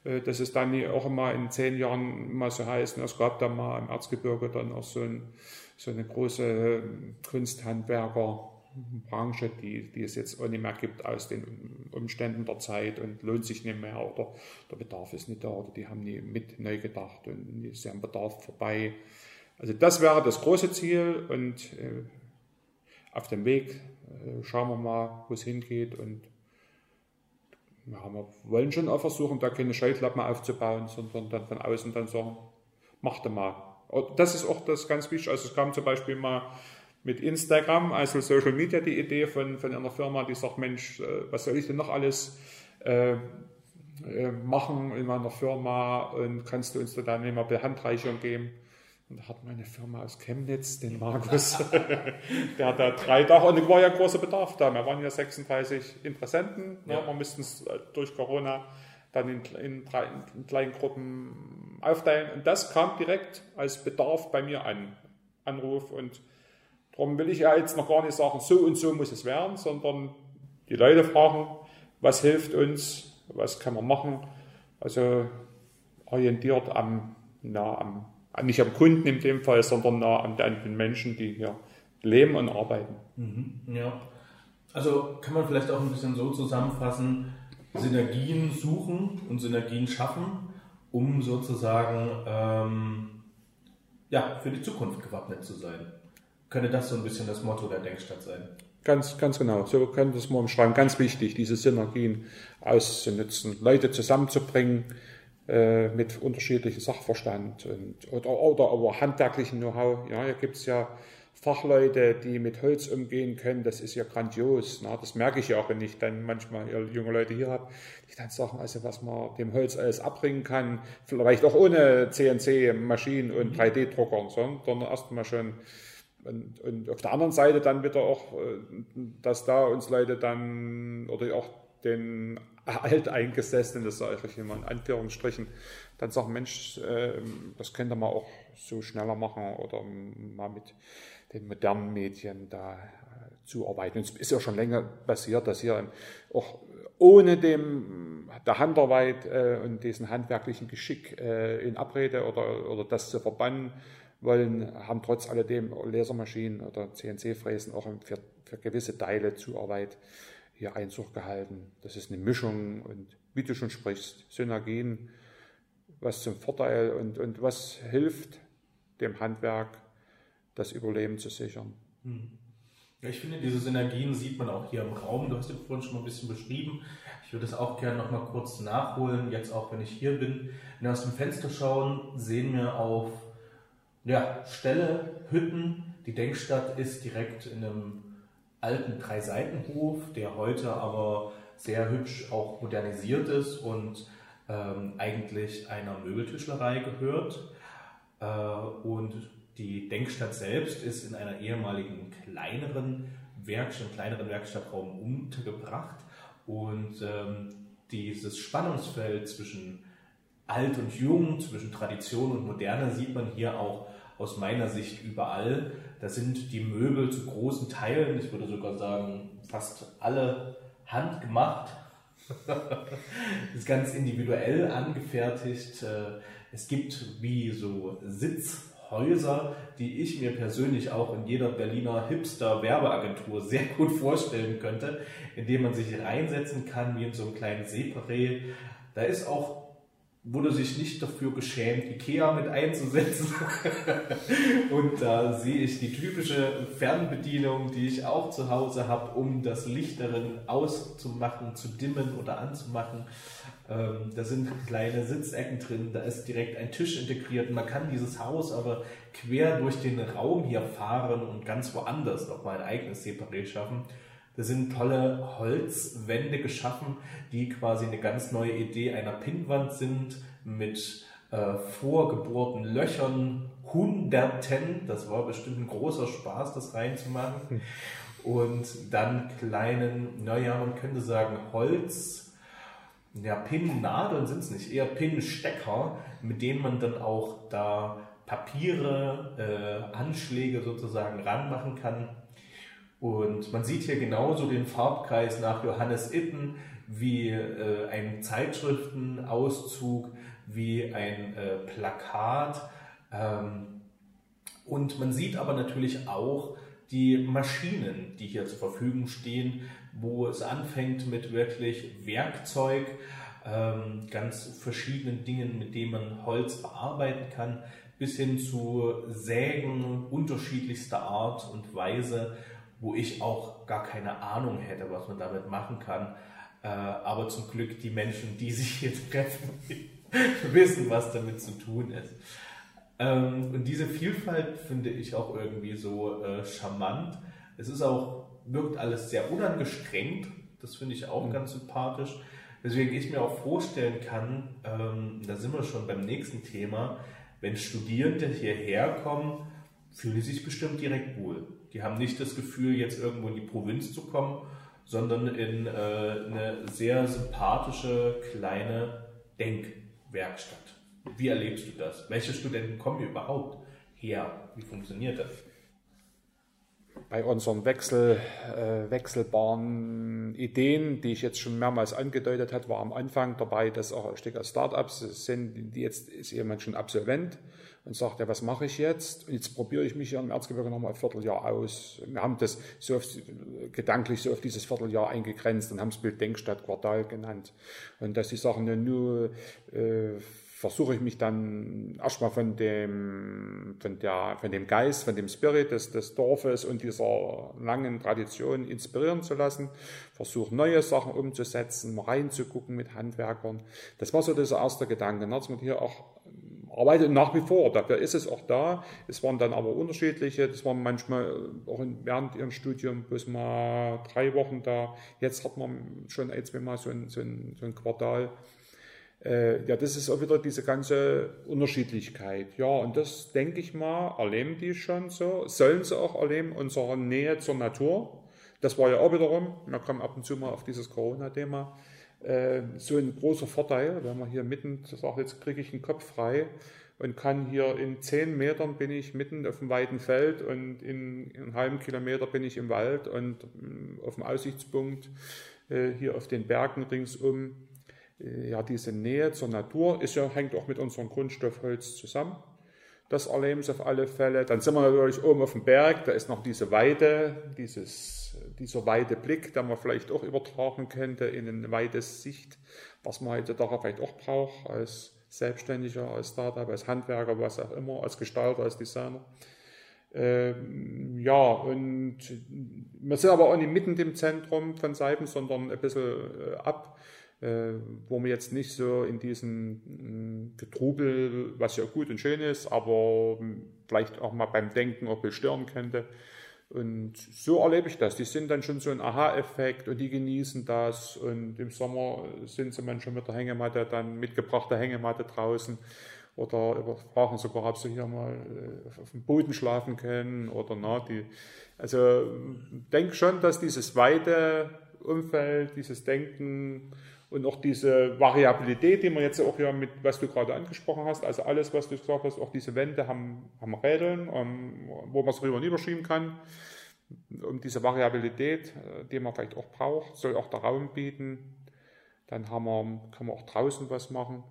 Speaker 2: äh, dass es dann auch immer in zehn Jahren mal so heißt, es gab da mal im Erzgebirge dann auch so, ein, so eine große Kunsthandwerkerbranche, die, die es jetzt auch nicht mehr gibt aus den Umständen der Zeit und lohnt sich nicht mehr oder der Bedarf ist nicht da oder die haben nie mit neu gedacht und ist am Bedarf vorbei. Also das wäre das große Ziel und äh, auf dem Weg äh, schauen wir mal, wo es hingeht und ja, wir wollen schon auch versuchen, da keine Scheuklappen aufzubauen, sondern dann von außen dann sagen, mach doch mal. Das ist auch das ganz wichtig. Also es kam zum Beispiel mal mit Instagram, also Social Media, die Idee von, von einer Firma, die sagt, Mensch, äh, was soll ich denn noch alles äh, äh, machen in meiner Firma und kannst du uns da dann immer Handreichung geben? Und da hat meine Firma aus Chemnitz, den Markus, der hat da drei Tage, und es war ja großer Bedarf da. Wir waren ja 36 Interessenten, ne? ja. ne? wir mussten es äh, durch Corona dann in, in, drei, in kleinen Gruppen aufteilen. Und das kam direkt als Bedarf bei mir an, Anruf. Und darum will ich ja jetzt noch gar nicht sagen, so und so muss es werden, sondern die Leute fragen, was hilft uns, was kann man machen. Also orientiert am, na, am nicht am Kunden in dem Fall, sondern an den Menschen, die hier leben und arbeiten.
Speaker 1: Mhm, ja. Also kann man vielleicht auch ein bisschen so zusammenfassen, Synergien suchen und Synergien schaffen, um sozusagen ähm, ja, für die Zukunft gewappnet zu sein. Könnte das so ein bisschen das Motto der Denkstadt sein?
Speaker 2: Ganz, ganz genau. So können wir das mal umschreiben. Ganz wichtig, diese Synergien auszunutzen, Leute zusammenzubringen, äh, mit unterschiedlichem Sachverstand und, oder, oder aber handwerklichen Know-how. Ja, hier gibt es ja Fachleute, die mit Holz umgehen können, das ist ja grandios. Na, das merke ich ja auch, wenn ich dann manchmal junge Leute hier habe, die dann sagen, also was man dem Holz alles abbringen kann, vielleicht auch ohne CNC-Maschinen und 3D-Druckern, sondern erstmal schon und, und auf der anderen Seite dann wieder auch, äh, dass da uns Leute dann oder auch den Alteingesessenen, das sage ich immer in Anführungsstrichen, dann sagen, Mensch, ähm, das könnte man auch so schneller machen oder mal mit den modernen Medien da äh, zuarbeiten. Und es ist ja schon länger passiert, dass hier auch ohne dem, der Handarbeit äh, und diesen handwerklichen Geschick äh, in Abrede oder, oder das zu verbannen wollen, haben trotz alledem Lasermaschinen oder CNC-Fräsen auch für, für gewisse Teile Zuarbeit hier Einzug gehalten. Das ist eine Mischung und wie du schon sprichst, Synergien, was zum Vorteil und, und was hilft dem Handwerk, das Überleben zu sichern.
Speaker 1: Hm. Ja, ich finde, diese Synergien sieht man auch hier im Raum. Du hast den vorhin schon mal ein bisschen beschrieben. Ich würde es auch gerne noch mal kurz nachholen, jetzt auch wenn ich hier bin. Wenn wir aus dem Fenster schauen, sehen wir auf ja, Ställe, Hütten. Die Denkstadt ist direkt in einem alten Drei-Seitenhof, der heute aber sehr hübsch auch modernisiert ist und ähm, eigentlich einer Möbeltischlerei gehört. Äh, und die Denkstadt selbst ist in einer ehemaligen kleineren Werkstatt, kleineren Werkstattraum untergebracht. Und ähm, dieses Spannungsfeld zwischen alt und jung, zwischen Tradition und Moderne sieht man hier auch aus meiner Sicht überall. Da sind die Möbel zu großen Teilen, ich würde sogar sagen, fast alle handgemacht. ist ganz individuell angefertigt. Äh, es gibt wie so Sitzhäuser, die ich mir persönlich auch in jeder Berliner Hipster-Werbeagentur sehr gut vorstellen könnte, in dem man sich reinsetzen kann, wie in so einem kleinen Separé. Da ist auch wurde sich nicht dafür geschämt, Ikea mit einzusetzen. und da sehe ich die typische Fernbedienung, die ich auch zu Hause habe, um das Licht darin auszumachen, zu dimmen oder anzumachen. Ähm, da sind kleine Sitzecken drin, da ist direkt ein Tisch integriert. Man kann dieses Haus aber quer durch den Raum hier fahren und ganz woanders nochmal ein eigenes Separé schaffen. Da sind tolle Holzwände geschaffen, die quasi eine ganz neue Idee einer Pinnwand sind mit äh, vorgebohrten Löchern, Hunderten. Das war bestimmt ein großer Spaß, das reinzumachen. Hm. Und dann kleinen, naja, man könnte sagen Holz, ja, Pinnnadeln sind es nicht, eher Pinnstecker, mit denen man dann auch da Papiere, äh, Anschläge sozusagen ranmachen kann. Und man sieht hier genauso den Farbkreis nach Johannes Itten wie äh, ein Zeitschriftenauszug, wie ein äh, Plakat. Ähm, und man sieht aber natürlich auch die Maschinen, die hier zur Verfügung stehen, wo es anfängt mit wirklich Werkzeug, ähm, ganz verschiedenen Dingen, mit denen man Holz bearbeiten kann, bis hin zu Sägen unterschiedlichster Art und Weise, wo ich auch gar keine Ahnung hätte, was man damit machen kann. Äh, aber zum Glück die Menschen, die sich hier treffen, wissen, was damit zu tun ist. Ähm, und diese Vielfalt finde ich auch irgendwie so äh, charmant. Es ist auch, wirkt alles sehr unangestrengt. Das finde ich auch mhm. ganz sympathisch. Deswegen ich mir auch vorstellen kann, ähm, da sind wir schon beim nächsten Thema, wenn Studierende hierher kommen, fühlen sie sich bestimmt direkt wohl. Die haben nicht das Gefühl, jetzt irgendwo in die Provinz zu kommen, sondern in äh, eine sehr sympathische kleine Denkwerkstatt. Wie erlebst du das? Welche Studenten kommen hier überhaupt her? Wie funktioniert das?
Speaker 2: Bei unseren Wechsel, äh, wechselbaren Ideen, die ich jetzt schon mehrmals angedeutet habe, war am Anfang dabei, dass auch ein Stück Startups sind, jetzt ist jemand schon Absolvent und sagt, ja, was mache ich jetzt? Und jetzt probiere ich mich hier im Erzgebirge nochmal ein Vierteljahr aus. Wir haben das so auf, gedanklich so auf dieses Vierteljahr eingegrenzt und haben es Bild Denkstadt Quartal genannt. Und dass die Sachen ja nur äh, versuche ich mich dann erstmal von dem, von der, von dem Geist, von dem Spirit des, des Dorfes und dieser langen Tradition inspirieren zu lassen, versuche neue Sachen umzusetzen, reinzugucken mit Handwerkern. Das war so dieser erste Gedanke, dass man hier auch arbeitet nach wie vor, dafür ist es auch da. Es waren dann aber unterschiedliche, das waren manchmal auch während ihrem Studium bloß mal drei Wochen da. Jetzt hat man schon ein, zwei Mal so ein, so ein, so ein Quartal äh, ja, das ist auch wieder diese ganze Unterschiedlichkeit. Ja, und das denke ich mal, erleben die schon so, sollen sie auch erleben, unsere Nähe zur Natur. Das war ja auch wiederum, wir kommen ab und zu mal auf dieses Corona-Thema, äh, so ein großer Vorteil, wenn man hier mitten sagt, jetzt kriege ich den Kopf frei und kann hier in zehn Metern bin ich mitten auf dem weiten Feld und in, in einem halben Kilometer bin ich im Wald und mm, auf dem Aussichtspunkt äh, hier auf den Bergen ringsum äh, ja, diese Nähe zur Natur ist ja, hängt auch mit unserem Grundstoff zusammen. Das erleben Sie auf alle Fälle. Dann sind wir natürlich oben auf dem Berg, da ist noch diese Weide, dieses, dieser weite Blick, den man vielleicht auch übertragen könnte in eine weite Sicht, was man heutzutage vielleicht auch braucht als Selbstständiger, als Startup, als Handwerker, was auch immer, als Gestalter, als Designer. Ähm, ja, und wir sind aber auch nicht mitten im Zentrum von Seiben, sondern ein bisschen äh, ab äh, wo man jetzt nicht so in diesen mm, Getrubel, was ja gut und schön ist, aber vielleicht auch mal beim Denken auch bestören könnte. Und so erlebe ich das. Die sind dann schon so ein Aha-Effekt und die genießen das. Und im Sommer sind sie manchmal mit der Hängematte, dann mitgebrachte Hängematte draußen. Oder fragen sogar, ob sie hier mal äh, auf dem Boden schlafen können oder na, die. Also denke schon, dass dieses weite Umfeld, dieses Denken und auch diese Variabilität, die man jetzt auch ja mit, was du gerade angesprochen hast, also alles, was du gesagt hast, auch diese Wände haben, haben Rädeln, ähm, wo man es rüber und niederschieben kann. Um diese Variabilität, äh, die man vielleicht auch braucht, soll auch der Raum bieten. Dann haben wir, kann man auch draußen was machen.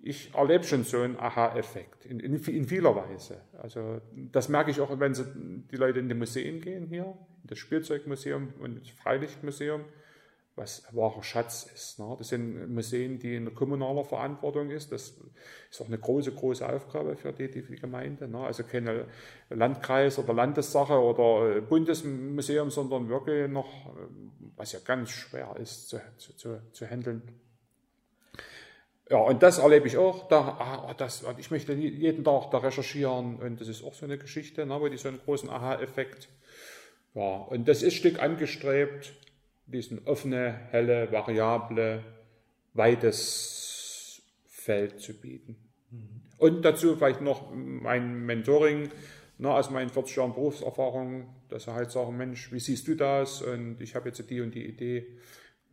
Speaker 2: Ich erlebe schon so einen Aha-Effekt in, in, in, vieler Weise. Also das merke ich auch, wenn sie, die Leute in die Museen gehen hier, in das Spielzeugmuseum und das Freilichtmuseum was wahrer Schatz ist. Ne? Das sind Museen, die in kommunaler Verantwortung ist. Das ist auch eine große, große Aufgabe für die, die Gemeinde. Ne? Also keine Landkreis- oder Landessache oder Bundesmuseum, sondern wirklich noch, was ja ganz schwer ist zu, zu, zu, zu handeln. Ja, und das erlebe ich auch. Da, ah, das, ich möchte jeden Tag da recherchieren und das ist auch so eine Geschichte, ne, wo die so einen großen Aha-Effekt Ja, und das ist Stück angestrebt, diesen offene, helle, variable, weites Feld zu bieten. Mhm. Und dazu vielleicht noch mein Mentoring, na, aus meinen 40 Jahren Berufserfahrung, dass er halt sagen, Mensch, wie siehst du das? Und ich habe jetzt die und die Idee.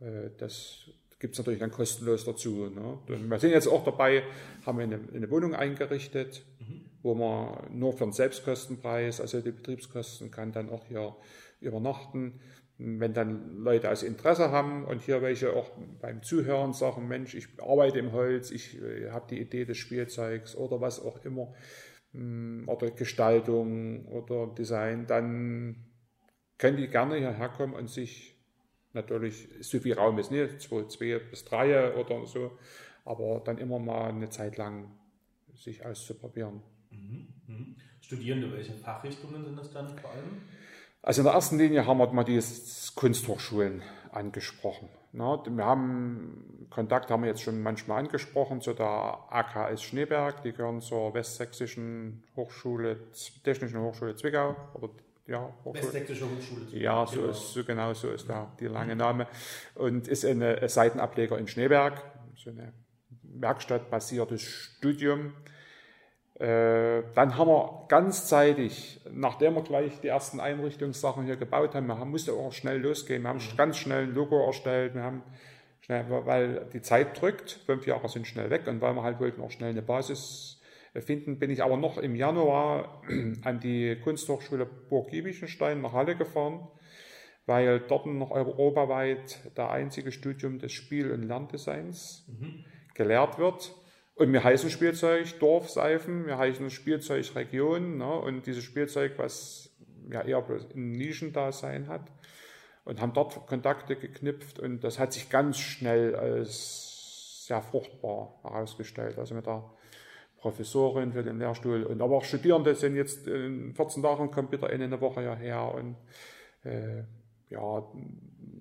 Speaker 2: Äh, das gibt es natürlich dann kostenlos dazu. Ne? Wir sind jetzt auch dabei, haben eine, eine Wohnung eingerichtet, mhm. wo man nur für den Selbstkostenpreis, also die Betriebskosten, kann dann auch hier übernachten. Wenn dann Leute also Interesse haben und hier welche auch beim Zuhören sagen, Mensch, ich arbeite im Holz, ich äh, habe die Idee des Spielzeugs oder was auch immer, hm, oder Gestaltung oder Design, dann können die gerne hierher kommen und sich natürlich, so viel Raum ist nicht, zwei, zwei bis drei oder so, aber dann immer mal eine Zeit lang sich auszuprobieren. Mhm,
Speaker 1: mhm. Studierende, welche Fachrichtungen sind das dann vor allem?
Speaker 2: Also in der ersten Linie haben wir mal die Kunsthochschulen angesprochen. Wir haben Kontakt, haben wir jetzt schon manchmal angesprochen, zu der AKS Schneeberg, die gehören zur Westsächsischen Hochschule, Technischen Hochschule Zwickau. Oder,
Speaker 1: ja, Hochschule. Westsächsische Hochschule
Speaker 2: Zwickau. Ja, so ist, so genau so ist der, die lange Name. Und ist eine Seitenableger in Schneeberg, so eine werkstattbasiertes Studium dann haben wir ganzzeitig, nachdem wir gleich die ersten Einrichtungssachen hier gebaut haben, wir musste auch schnell losgehen. Wir haben mhm. ganz schnell ein Logo erstellt. Wir haben schnell, weil die Zeit drückt. Fünf Jahre sind schnell weg und weil wir halt wollten auch schnell eine Basis finden, bin ich aber noch im Januar an die Kunsthochschule Burg Giebichenstein nach Halle gefahren, weil dort noch europaweit der einzige Studium des Spiel- und Lerndesigns mhm. gelehrt wird. Und wir heißen Spielzeug Dorfseifen, wir heißen Spielzeug Region ne? und dieses Spielzeug, was ja eher in Nischendasein hat und haben dort Kontakte geknüpft und das hat sich ganz schnell als sehr fruchtbar herausgestellt. Also mit der Professorin für den Lehrstuhl und aber auch Studierende sind jetzt in 14 Tagen wieder in eine Woche hierher und äh, ja,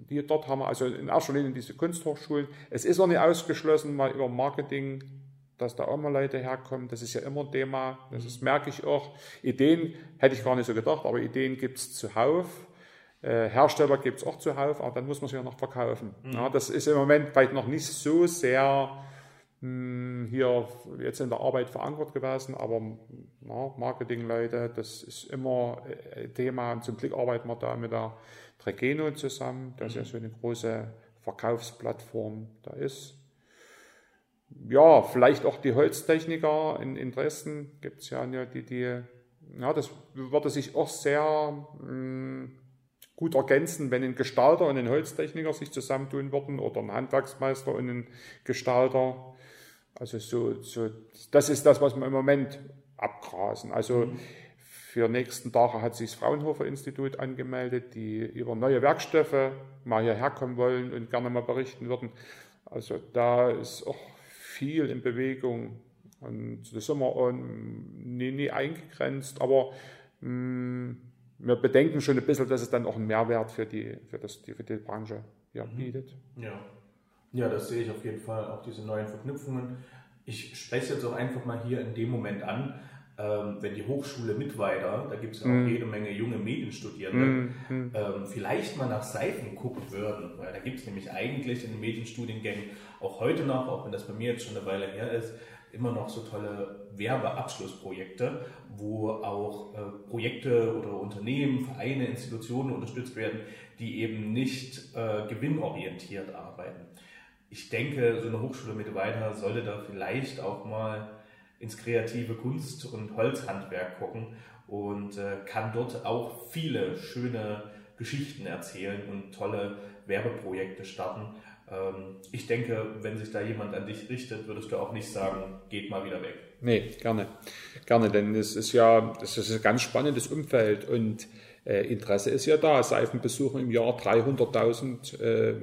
Speaker 2: die dort haben wir also in erster Linie diese Kunsthochschulen. Es ist noch nicht ausgeschlossen, mal über Marketing dass da auch mal Leute herkommen. Das ist ja immer ein Thema. Das ist, merke ich auch. Ideen hätte ich gar nicht so gedacht, aber Ideen gibt es zuhauf. Äh, Hersteller gibt es auch zuhauf, aber dann muss man sie ja noch verkaufen. Mhm. Ja, das ist im Moment vielleicht noch nicht so sehr mh, hm, hier jetzt in der Arbeit verankert gewesen, aber na, Marketingleute, das ist immer ein äh, Thema. Und zum Glück arbeiten wir da mit der Tregeno zusammen, das mhm. ja so eine große Verkaufsplattform da ist ja, vielleicht auch die Holztechniker in, in Dresden gibt es ja die, die, ja, das würde sich auch sehr mh, hm, gut ergänzen, wenn ein Gestalter und ein Holztechniker sich zusammentun würden oder ein Handwerksmeister und ein Gestalter. Also so, so das ist das, was wir im Moment abgrasen. Also mhm. für nächsten Tage hat sich das Fraunhofer Institut angemeldet, die über neue Werkstoffe mal hierher kommen wollen und gerne mal berichten würden. Also da ist auch viel in Bewegung. Und das sind wir nie, nie eingegrenzt, aber mh, mm, wir bedenken schon ein bisschen, dass es dann auch einen Mehrwert für die, für das, die, für die Branche ja, mhm. bietet.
Speaker 1: Ja. ja, das sehe ich auf jeden Fall, auch diese neuen Verknüpfungen. Ich spreche es jetzt auch einfach mal hier in dem Moment an, ähm, wenn die Hochschule Mittweida, da gibt es ja auch mm. jede Menge junge Medienstudierende, mm. ähm, vielleicht mal nach Seifen gucken würden. Weil da gibt es nämlich eigentlich in den Medienstudiengängen auch heute noch, auch wenn das bei mir jetzt schon eine Weile her ist, immer noch so tolle Werbeabschlussprojekte, wo auch äh, Projekte oder Unternehmen, Vereine, Institutionen unterstützt werden, die eben nicht äh, gewinnorientiert arbeiten. Ich denke, so eine Hochschule mit weiter sollte da vielleicht auch mal ins kreative Kunst- und Holzhandwerk gucken und äh, kann dort auch viele schöne Geschichten erzählen und tolle Werbeprojekte starten. Ähm, ich denke, wenn sich da jemand an dich richtet, würdest du auch nicht sagen, geht mal wieder weg.
Speaker 2: Nee, gerne. Gerne, denn es ist ja, es ist ein ganz spannendes Umfeld und äh, Interesse ist ja da. Seifen besuchen im Jahr 300.000 äh,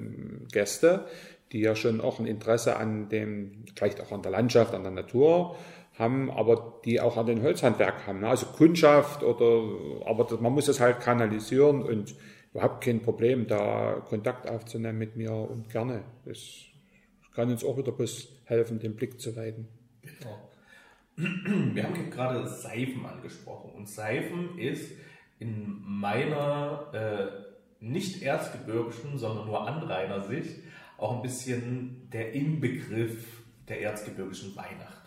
Speaker 2: Gäste, die ja schon auch ein Interesse an dem, vielleicht auch an der Landschaft, an der Natur haben, aber die auch an den Holzhandwerk haben. Ne? Also Kundschaft oder, aber man muss es halt kanalisieren und überhaupt kein Problem, da Kontakt aufzunehmen mit mir und gerne. Das kann uns auch wieder bloß helfen, den Blick zu weiten. Genau.
Speaker 1: Wir haben gerade Seifen angesprochen und Seifen ist in meiner äh, nicht erzgebirgischen, sondern nur Anrainersicht auch ein bisschen der Inbegriff der erzgebirgischen Weihnacht.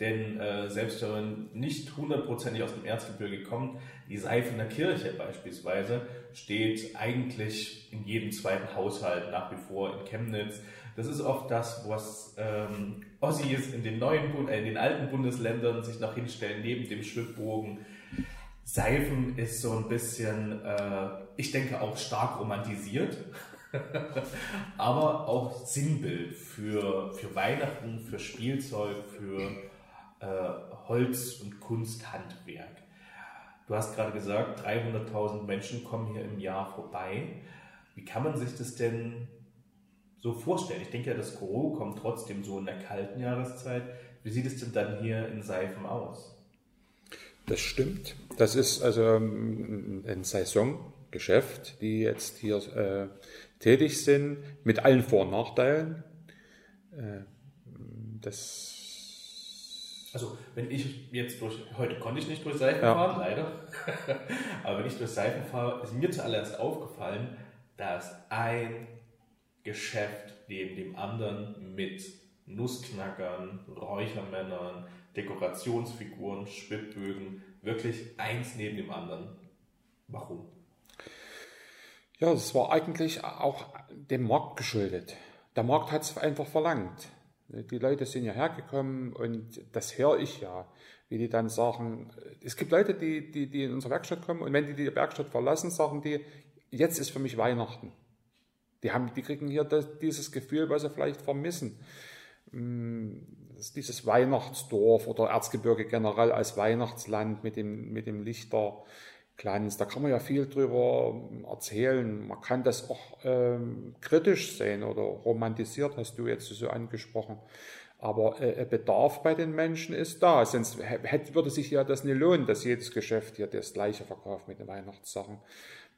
Speaker 1: Denn äh, selbst wenn man nicht hundertprozentig aus dem Erzgebirge kommt, die Seifener Kirche beispielsweise steht eigentlich in jedem zweiten Haushalt nach wie vor in Chemnitz. Das ist oft das, was ähm, Ossis in den neuen, äh, in den alten Bundesländern sich noch hinstellen, neben dem Schwibbogen. Seifen ist so ein bisschen, äh, ich denke auch stark romantisiert, aber auch Sinnbild für, für Weihnachten, für Spielzeug, für äh, Holz- und Kunsthandwerk. Du hast gerade gesagt, 300.000 Menschen kommen hier im Jahr vorbei. Wie kann man sich das denn so vorstellen? Ich denke ja, das Gros kommt trotzdem so in der kalten Jahreszeit. Wie sieht es denn dann hier in Seifen aus?
Speaker 2: Das stimmt. Das ist also ähm, ein Saisongeschäft, die jetzt hier äh, tätig sind, mit allen Vor- und Nachteilen. Äh,
Speaker 1: das also, wenn ich jetzt durch, heute konnte ich nicht durch Seifen ja. fahren, leider. Aber wenn ich durch Seifen fahre, ist mir zuallererst aufgefallen, dass ein Geschäft neben dem anderen mit Nussknackern, Räuchermännern, Dekorationsfiguren, Schwibbögen, wirklich eins neben dem anderen. Warum?
Speaker 2: Ja, das war eigentlich auch dem Markt geschuldet. Der Markt hat es einfach verlangt. Die Leute sind ja hergekommen und das höre ich ja, wie die dann sagen, es gibt Leute, die, die, die in unsere Werkstatt kommen und wenn die die Werkstatt verlassen, sagen die, jetzt ist für mich Weihnachten. Die, haben, die kriegen hier das, dieses Gefühl, was sie vielleicht vermissen. Hm, dieses Weihnachtsdorf oder Erzgebirge generell als Weihnachtsland mit dem, mit dem Lichter, Glanz. Da kann man ja viel drüber erzählen. Man kann das auch ähm, kritisch sehen oder romantisiert, hast du jetzt so angesprochen. Aber äh, Bedarf bei den Menschen ist da. Sonst hätte, würde sich ja das nicht lohnen, dass jedes Geschäft hier das gleiche verkauft mit den Weihnachtssachen.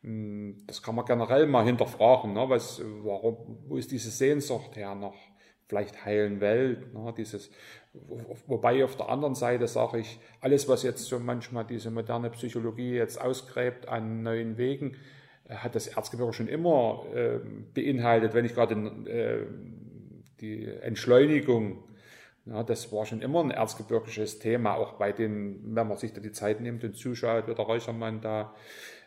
Speaker 2: Hm, das kann man generell mal hinterfragen. Ne? Was, warum, wo ist diese Sehnsucht her noch? Vielleicht heilen Welt, ne, dieses, wobei auf der anderen Seite sage ich, alles, was jetzt so manchmal diese moderne Psychologie jetzt ausgräbt an neuen Wegen, äh, hat das Erzgebirge schon immer äh, beinhaltet, wenn ich gerade äh, die Entschleunigung, ja, das war schon immer ein erzgebirgisches Thema, auch bei den, wenn man sich da die Zeit nimmt und zuschaut, wie der Räuchermann da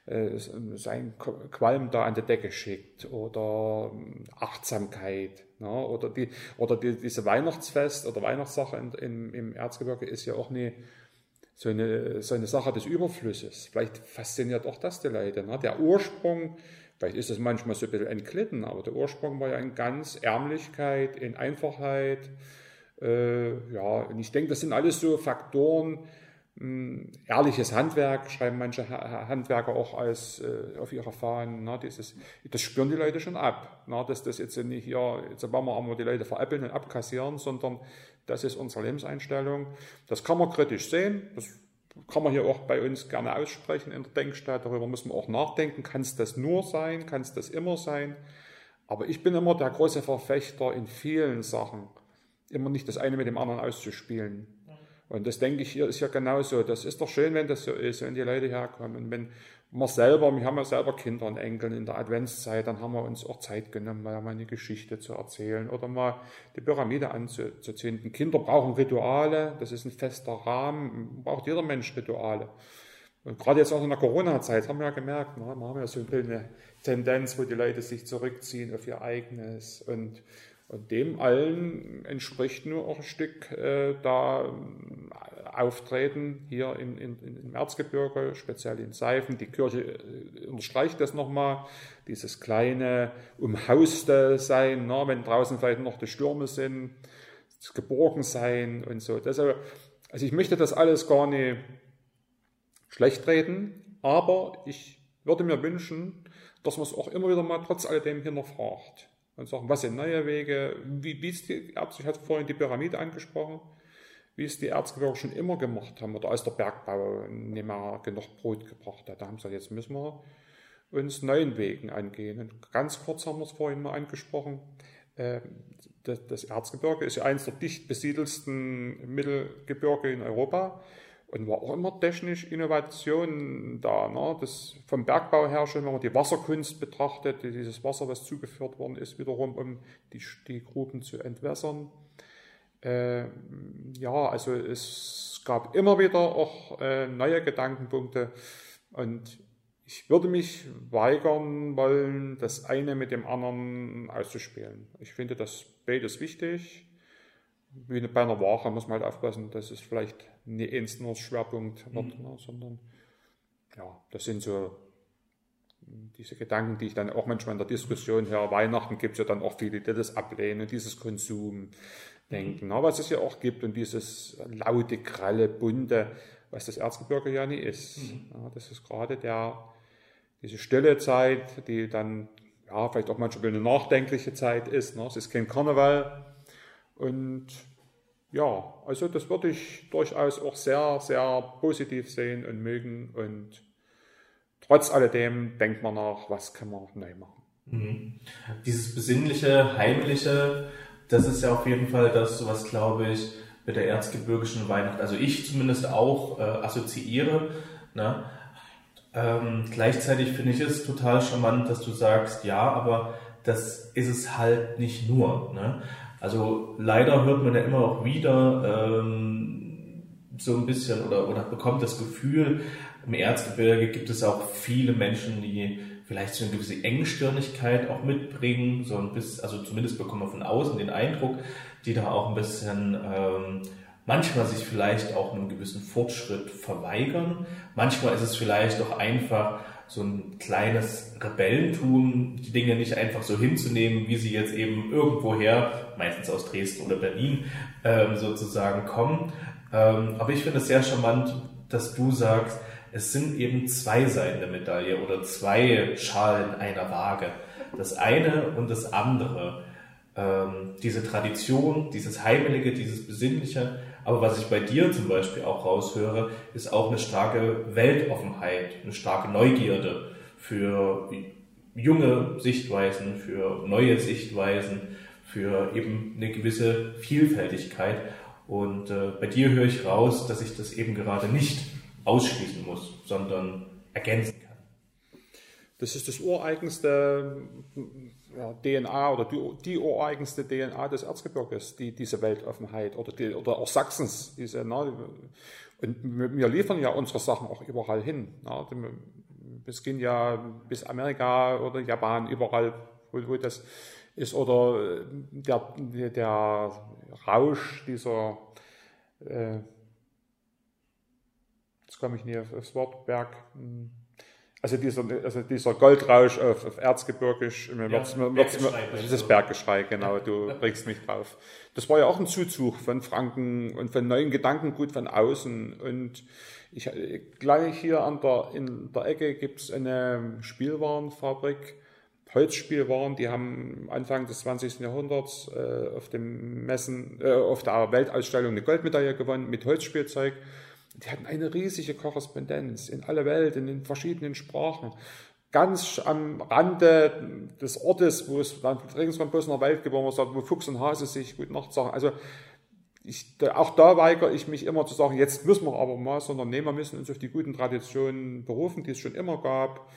Speaker 2: äh, sein Qualm da an die Decke schickt oder ähm, Achtsamkeit ne? oder die oder die, diese Weihnachtsfest oder Weihnachtssache in, in, im Erzgebirge ist ja auch eine so eine, so eine Sache des Überflusses. Vielleicht fasziniert auch das die Leute. Ne? Der Ursprung, vielleicht ist es manchmal so ein bisschen entglitten, aber der Ursprung war ja in ganz Ärmlichkeit, in Einfachheit. Äh, ja, und ich denke, das sind alles so Faktoren, ehrliches Handwerk, schreiben manche Handwerker auch als äh, auf ihrer Fahnen. Ne, dieses, das spüren die Leute schon ab. Ne, dass das jetzt nicht hier, jetzt wollen wir aber die Leute veräppeln und abkassieren, sondern das ist unsere Lebenseinstellung. Das kann man kritisch sehen. Das kann man hier auch bei uns gerne aussprechen in der Denkstadt. Darüber müssen wir auch nachdenken. Kann es das nur sein? Kann es das immer sein? Aber ich bin immer der große Verfechter in vielen Sachen, immer nicht das eine mit dem anderen auszuspielen. Und das denke ich hier ist ja genauso. Das ist doch schön, wenn das so ist, wenn die Leute herkommen. Und wenn wir selber, wir haben ja selber Kinder und Enkel in der Adventszeit, dann haben wir uns auch Zeit genommen, mal eine Geschichte zu erzählen oder mal die Pyramide anzuzünden. Kinder brauchen Rituale, das ist ein fester Rahmen, braucht jeder Mensch Rituale. Und gerade jetzt auch in der Corona-Zeit haben wir ja gemerkt, ne, wir haben ja so eine Tendenz, wo die Leute sich zurückziehen auf ihr eigenes und und dem allen entspricht nur auch ein Stück äh, da äh, Auftreten hier in, in, im Erzgebirge, speziell in Seifen. Die Kirche äh, unterstreicht das nochmal, dieses kleine umhauste Sein, ne, wenn draußen vielleicht noch die Stürme sind, das Geborgensein und so. Deshalb, also ich möchte das alles gar nicht schlecht reden, aber ich würde mir wünschen, dass man es auch immer wieder mal trotz alledem hinterfragt und sagen, was sind neue Wege, wie, wie ist die Ärzte, ich hatte vorhin die Pyramide angesprochen, wie es die Erzgebirge schon immer gemacht haben, oder als der Bergbau nicht mehr genug Brot gebracht hat. Da haben sie gesagt, jetzt müssen wir uns neuen Wegen angehen. Und ganz kurz haben wir es vorhin mal angesprochen. Ähm, das Erzgebirge ist ja eines der dicht besiedelsten Mittelgebirge in Europa. Und war auch immer technisch Innovation da. Ne? Das vom Bergbau her schon, wenn man die Wasserkunst betrachtet, dieses Wasser, was zugeführt worden ist, wiederum, um die, die Gruben zu entwässern. Äh, ja, also es gab immer wieder auch äh, neue Gedankenpunkte und ich würde mich weigern wollen, das eine mit dem anderen auszuspielen. Ich finde das beides wichtig wie bei einer Ware muss man halt aufpassen, dass es vielleicht nicht eins nur Schwerpunkt wird, mhm. ne, sondern ja, das sind so diese Gedanken, die ich dann auch manchmal in der Diskussion höre. Weihnachten gibt es ja dann auch viele, die das ablehnen und dieses Konsum denken, mhm. ne, was es ja auch gibt und dieses laute, kralle, bunte, was das Erzgebirge ja nie ist. Mhm. Ja, das ist gerade der, diese stille Zeit, die dann ja, vielleicht auch manchmal eine nachdenkliche Zeit ist. Ne? Es ist kein Karneval, und ja, also das würde ich durchaus auch sehr, sehr positiv sehen und mögen. Und trotz alledem denkt man nach, was kann man neu machen.
Speaker 1: Mhm. Dieses besinnliche, heimliche, das ist ja auf jeden Fall das, was glaube ich mit der erzgebirgischen Weihnacht, also ich zumindest auch äh, assoziiere. Ne? Ähm, gleichzeitig finde ich es total charmant, dass du sagst, ja, aber das ist es halt nicht nur. Ne? Also leider hört man ja immer auch wieder ähm, so ein bisschen oder, oder bekommt das Gefühl, im Erzgebirge gibt es auch viele Menschen, die vielleicht so eine gewisse Engstirnigkeit auch mitbringen, so ein bisschen, also zumindest bekommen wir von außen den Eindruck, die da auch ein bisschen ähm, manchmal sich vielleicht auch einem gewissen Fortschritt verweigern. Manchmal ist es vielleicht auch einfach so ein kleines Rebellentum, die Dinge nicht einfach so hinzunehmen, wie sie jetzt eben irgendwoher, meistens aus Dresden oder Berlin, ähm, sozusagen kommen. Ähm, aber ich finde es sehr charmant, dass du sagst, es sind eben zwei Seiten der Medaille oder zwei Schalen einer Waage. Das eine und das andere. Ähm, diese Tradition, dieses Heimelige, dieses Besinnliche, aber was ich bei dir zum Beispiel auch raushöre, ist auch eine starke Weltoffenheit, eine starke Neugierde für junge Sichtweisen, für neue Sichtweisen, für eben eine gewisse Vielfältigkeit. Und äh, bei dir höre ich raus, dass ich das eben gerade nicht ausschließen muss, sondern ergänzen kann.
Speaker 2: Das ist das ureigenste DNA oder die, die ureigenste DNA des Erzgebirges, die, diese Weltoffenheit oder, die, oder auch Sachsens. Diese, na, und wir liefern ja unsere Sachen auch überall hin. Na, es gehen ja bis Amerika oder Japan, überall, wo, wo das ist. Oder der, der Rausch dieser, äh, jetzt komme ich nie aufs Wort, Berg, hm, also dieser, also dieser Goldrausch auf, auf Erzgebirgisch, ja, wird's, wird's, das ist Berggeschrei, genau, du bringst mich drauf. Das war ja auch ein Zuzug von Franken und von neuen Gedankengut von außen. Und ich, gleich hier an der, in der Ecke gibt's eine Spielwarenfabrik, Holzspielwaren, die haben Anfang des 20. Jahrhunderts äh, auf dem Messen, äh, auf der Weltausstellung eine Goldmedaille gewonnen mit Holzspielzeug. Die hatten eine riesige Korrespondenz in alle Welt, in den verschiedenen Sprachen. Ganz am Rande des Ortes, wo es dann in der Welt geboren wird, wo Fuchs und Hase sich gut Nacht sagen. Also ich, auch da weigere ich mich immer zu sagen, jetzt müssen wir aber mal, sondern nee, wir müssen uns auf die guten Traditionen berufen, die es schon immer gab.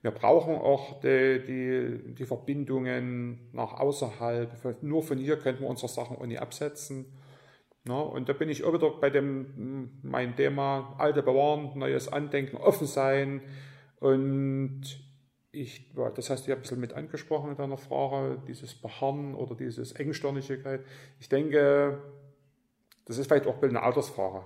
Speaker 2: Wir brauchen auch die, die, die Verbindungen nach außerhalb. Nur von hier könnten wir unsere Sachen nicht absetzen. Ja, und da bin ich auch wieder bei dem, mein Thema, alte bewahren, neues Andenken, offen sein. Und ich, das hast du ja ein bisschen mit angesprochen in deiner Frage, dieses Beharren oder dieses Engstirnigkeit. Ich denke, das ist vielleicht auch eine Altersfrage.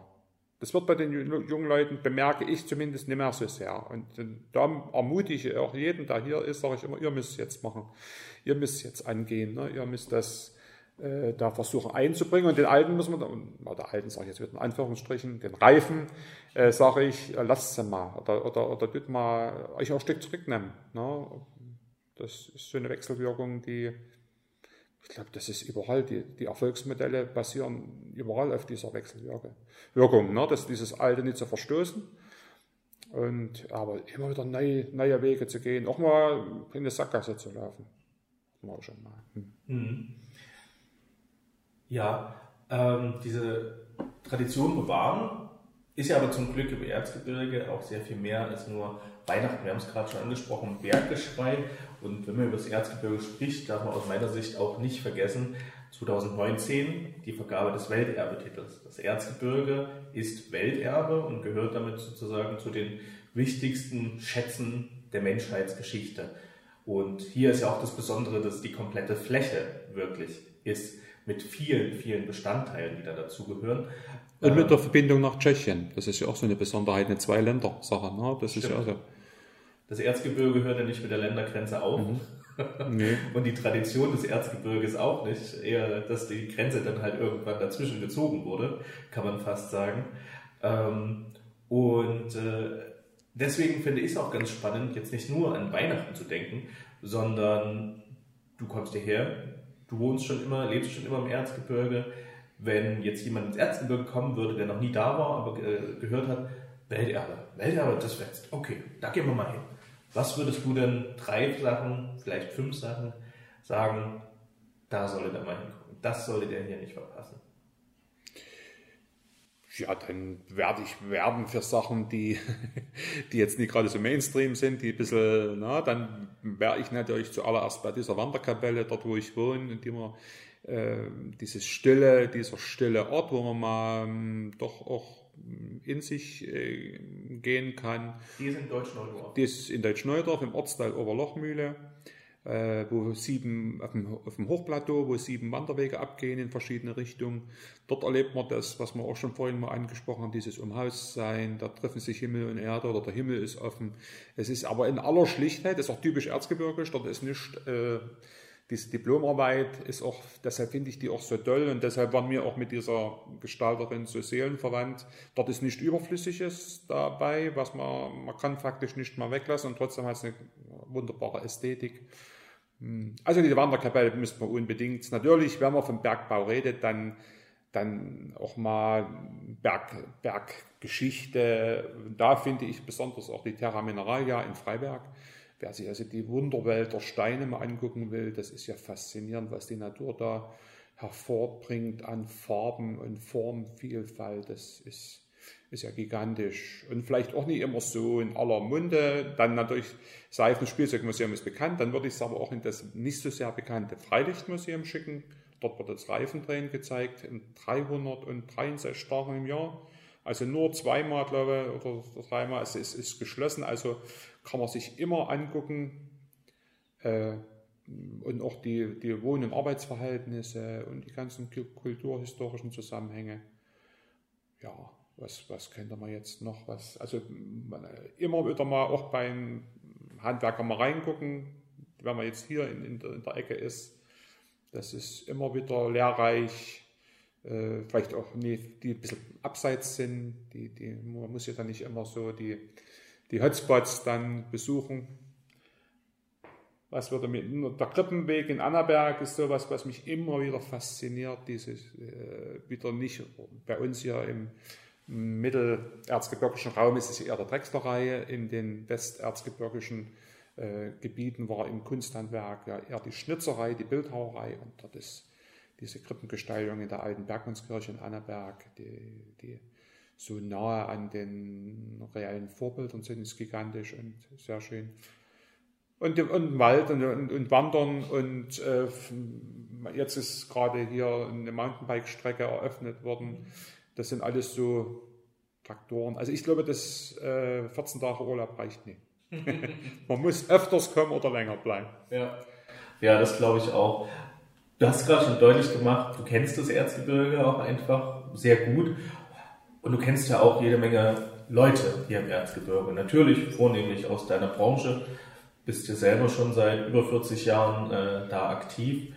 Speaker 2: Das wird bei den jungen Leuten, bemerke ich zumindest, nicht mehr so sehr. Und da ermutige ich auch jeden, der hier ist, sage ich immer, ihr müsst es jetzt machen. Ihr müsst es jetzt angehen. Ne? Ihr müsst das äh, da versuchen einzubringen. Und den Alten muss man, oder Alten sage ich jetzt mit in Anführungsstrichen, den Reifen, äh, sage ich, äh, lasst sie mal oder, oder, oder tut mal euch auch ein Stück zurücknehmen. Ne? Das ist so eine Wechselwirkung, die, ich glaube, das ist überall, die, die Erfolgsmodelle basieren überall auf dieser Wechselwirkung, ne? dass dieses Alte nicht zu verstoßen. Und, aber immer wieder neue, neue Wege zu gehen, auch mal in eine Sackgasse zu laufen. Mal schon mal. Hm. Mhm.
Speaker 1: Ja, ähm, diese Tradition bewahren Ist ja aber zum Glück im Erzgebirge auch sehr viel mehr als nur Weihnachten. Wir haben es gerade schon angesprochen, Berggeschrei. Und wenn man über das Erzgebirge spricht, darf man aus meiner Sicht auch nicht vergessen, 2019 die Vergabe des Welterbetitels. Das Erzgebirge ist Welterbe und gehört damit sozusagen zu den wichtigsten Schätzen der Menschheitsgeschichte. Und hier ist ja auch das Besondere, dass die komplette Fläche wirklich ist, mit vielen, vielen Bestandteilen, die da dazugehören.
Speaker 2: Und mit der Verbindung nach Tschechien. Das ist ja auch so eine Besonderheit, eine Zwei-Länder-Sache. Ne? Das Stimmt. ist ja so.
Speaker 1: Das Erzgebirge hört ja nicht mit der Ländergrenze auf. Mhm. Nee. Und die Tradition des Erzgebirges auch nicht. Eher, dass die Grenze dann halt irgendwann dazwischen gezogen wurde, kann man fast sagen. Ähm, und äh, deswegen finde ich es auch ganz spannend, jetzt nicht nur an Weihnachten zu denken, sondern du kommst hierher, du wohnst schon immer, lebst schon immer im Erzgebirge. Wenn jetzt jemand ins Erzgebirge kommen würde, der noch nie da war, aber äh, gehört hat, Welterbe, Welterbe, das fetzt. Okay, da gehen wir mal hin. Was würdest du denn drei Sachen, vielleicht fünf Sachen sagen, da sollte der mal hingucken? Das sollte der hier nicht verpassen.
Speaker 2: Ja, dann werde ich werben für Sachen, die, die jetzt nicht gerade so Mainstream sind, die ein bisschen, na, dann wäre ich natürlich zuallererst bei dieser Wanderkapelle, dort wo ich wohne, und immer äh, dieses stille, dieser stille Ort, wo man mal ähm, doch auch in sich äh, gehen kann.
Speaker 1: Die ist in Deutsch-Neudorf.
Speaker 2: Die ist in Deutsch-Neudorf im Ortsteil Oberlochmühle, äh, wo sieben, auf dem, auf dem Hochplateau, wo sieben Wanderwege abgehen in verschiedene Richtungen. Dort erlebt man das, was wir auch schon vorhin mal angesprochen haben, dieses Umhaussein, da treffen sich Himmel und Erde oder der Himmel ist offen. Es ist aber in aller Schlichtheit, ist auch typisch erzgebirgisch, dort ist nicht... Äh, diese Diplomarbeit ist auch, deshalb finde ich die auch so toll und deshalb waren wir auch mit dieser Gestalterin so seelenverwandt. Dort ist nichts Überflüssiges dabei, was man, man kann faktisch nicht mal weglassen und trotzdem hat es eine wunderbare Ästhetik. Hm. Also diese Wanderkapelle müsste man unbedingt. Natürlich, wenn man vom Bergbau redet, dann, dann auch mal Berg, Berggeschichte. Da finde ich besonders auch die Terra Mineralia in Freiberg Wer sich also die Wunderwelt der Steine mal angucken will, das ist ja faszinierend, was die Natur da hervorbringt an Farben und Formvielfalt. Das ist, ist ja gigantisch. Und vielleicht auch nicht immer so in aller Munde. Dann natürlich, Seifenspielzeugmuseum ist bekannt. Dann würde ich es aber auch in das nicht so sehr bekannte Freilichtmuseum schicken. Dort wird das Reifendrehen gezeigt in 363 Tagen im Jahr. Also nur zweimal, glaube ich, oder dreimal. Es ist, ist geschlossen. Also kann man sich immer angucken. Äh, und auch die, die Wohn- und Arbeitsverhältnisse und die ganzen kulturhistorischen Zusammenhänge. Ja, was, was könnte man jetzt noch? Was, also immer wieder mal auch beim Handwerker mal reingucken, wenn man jetzt hier in, in, der, in der Ecke ist. Das ist immer wieder lehrreich. Äh, vielleicht auch die, die ein bisschen abseits sind. Die, die, man muss ja dann nicht immer so die, die Hotspots dann besuchen. Was würde mit, der Krippenweg in Annaberg ist sowas, was mich immer wieder fasziniert. Dieses äh, wieder nicht bei uns hier im mittelerzgebirgischen Raum ist es eher der Drechslerreihe. In den westerzgebirgischen äh, Gebieten war im Kunsthandwerk ja eher die Schnitzerei, die Bildhauerei und dort ist diese Krippengestaltung in der alten Bergmannskirche in Annaberg, die, die so nahe an den reellen Vorbildern sind, ist gigantisch und sehr schön. Und, und Wald und, und, und Wandern und äh, jetzt ist gerade hier eine Mountainbike-Strecke eröffnet worden. Das sind alles so Traktoren. Also ich glaube, das äh, 14 Tage Urlaub reicht nicht. Man muss öfters kommen oder länger bleiben.
Speaker 1: Ja, ja das glaube ich auch. Du hast gerade schon deutlich gemacht, du kennst das Erzgebirge auch einfach sehr gut und du kennst ja auch jede Menge Leute hier im Erzgebirge. Natürlich vornehmlich aus deiner Branche. Bist ja selber schon seit über 40 Jahren äh, da aktiv.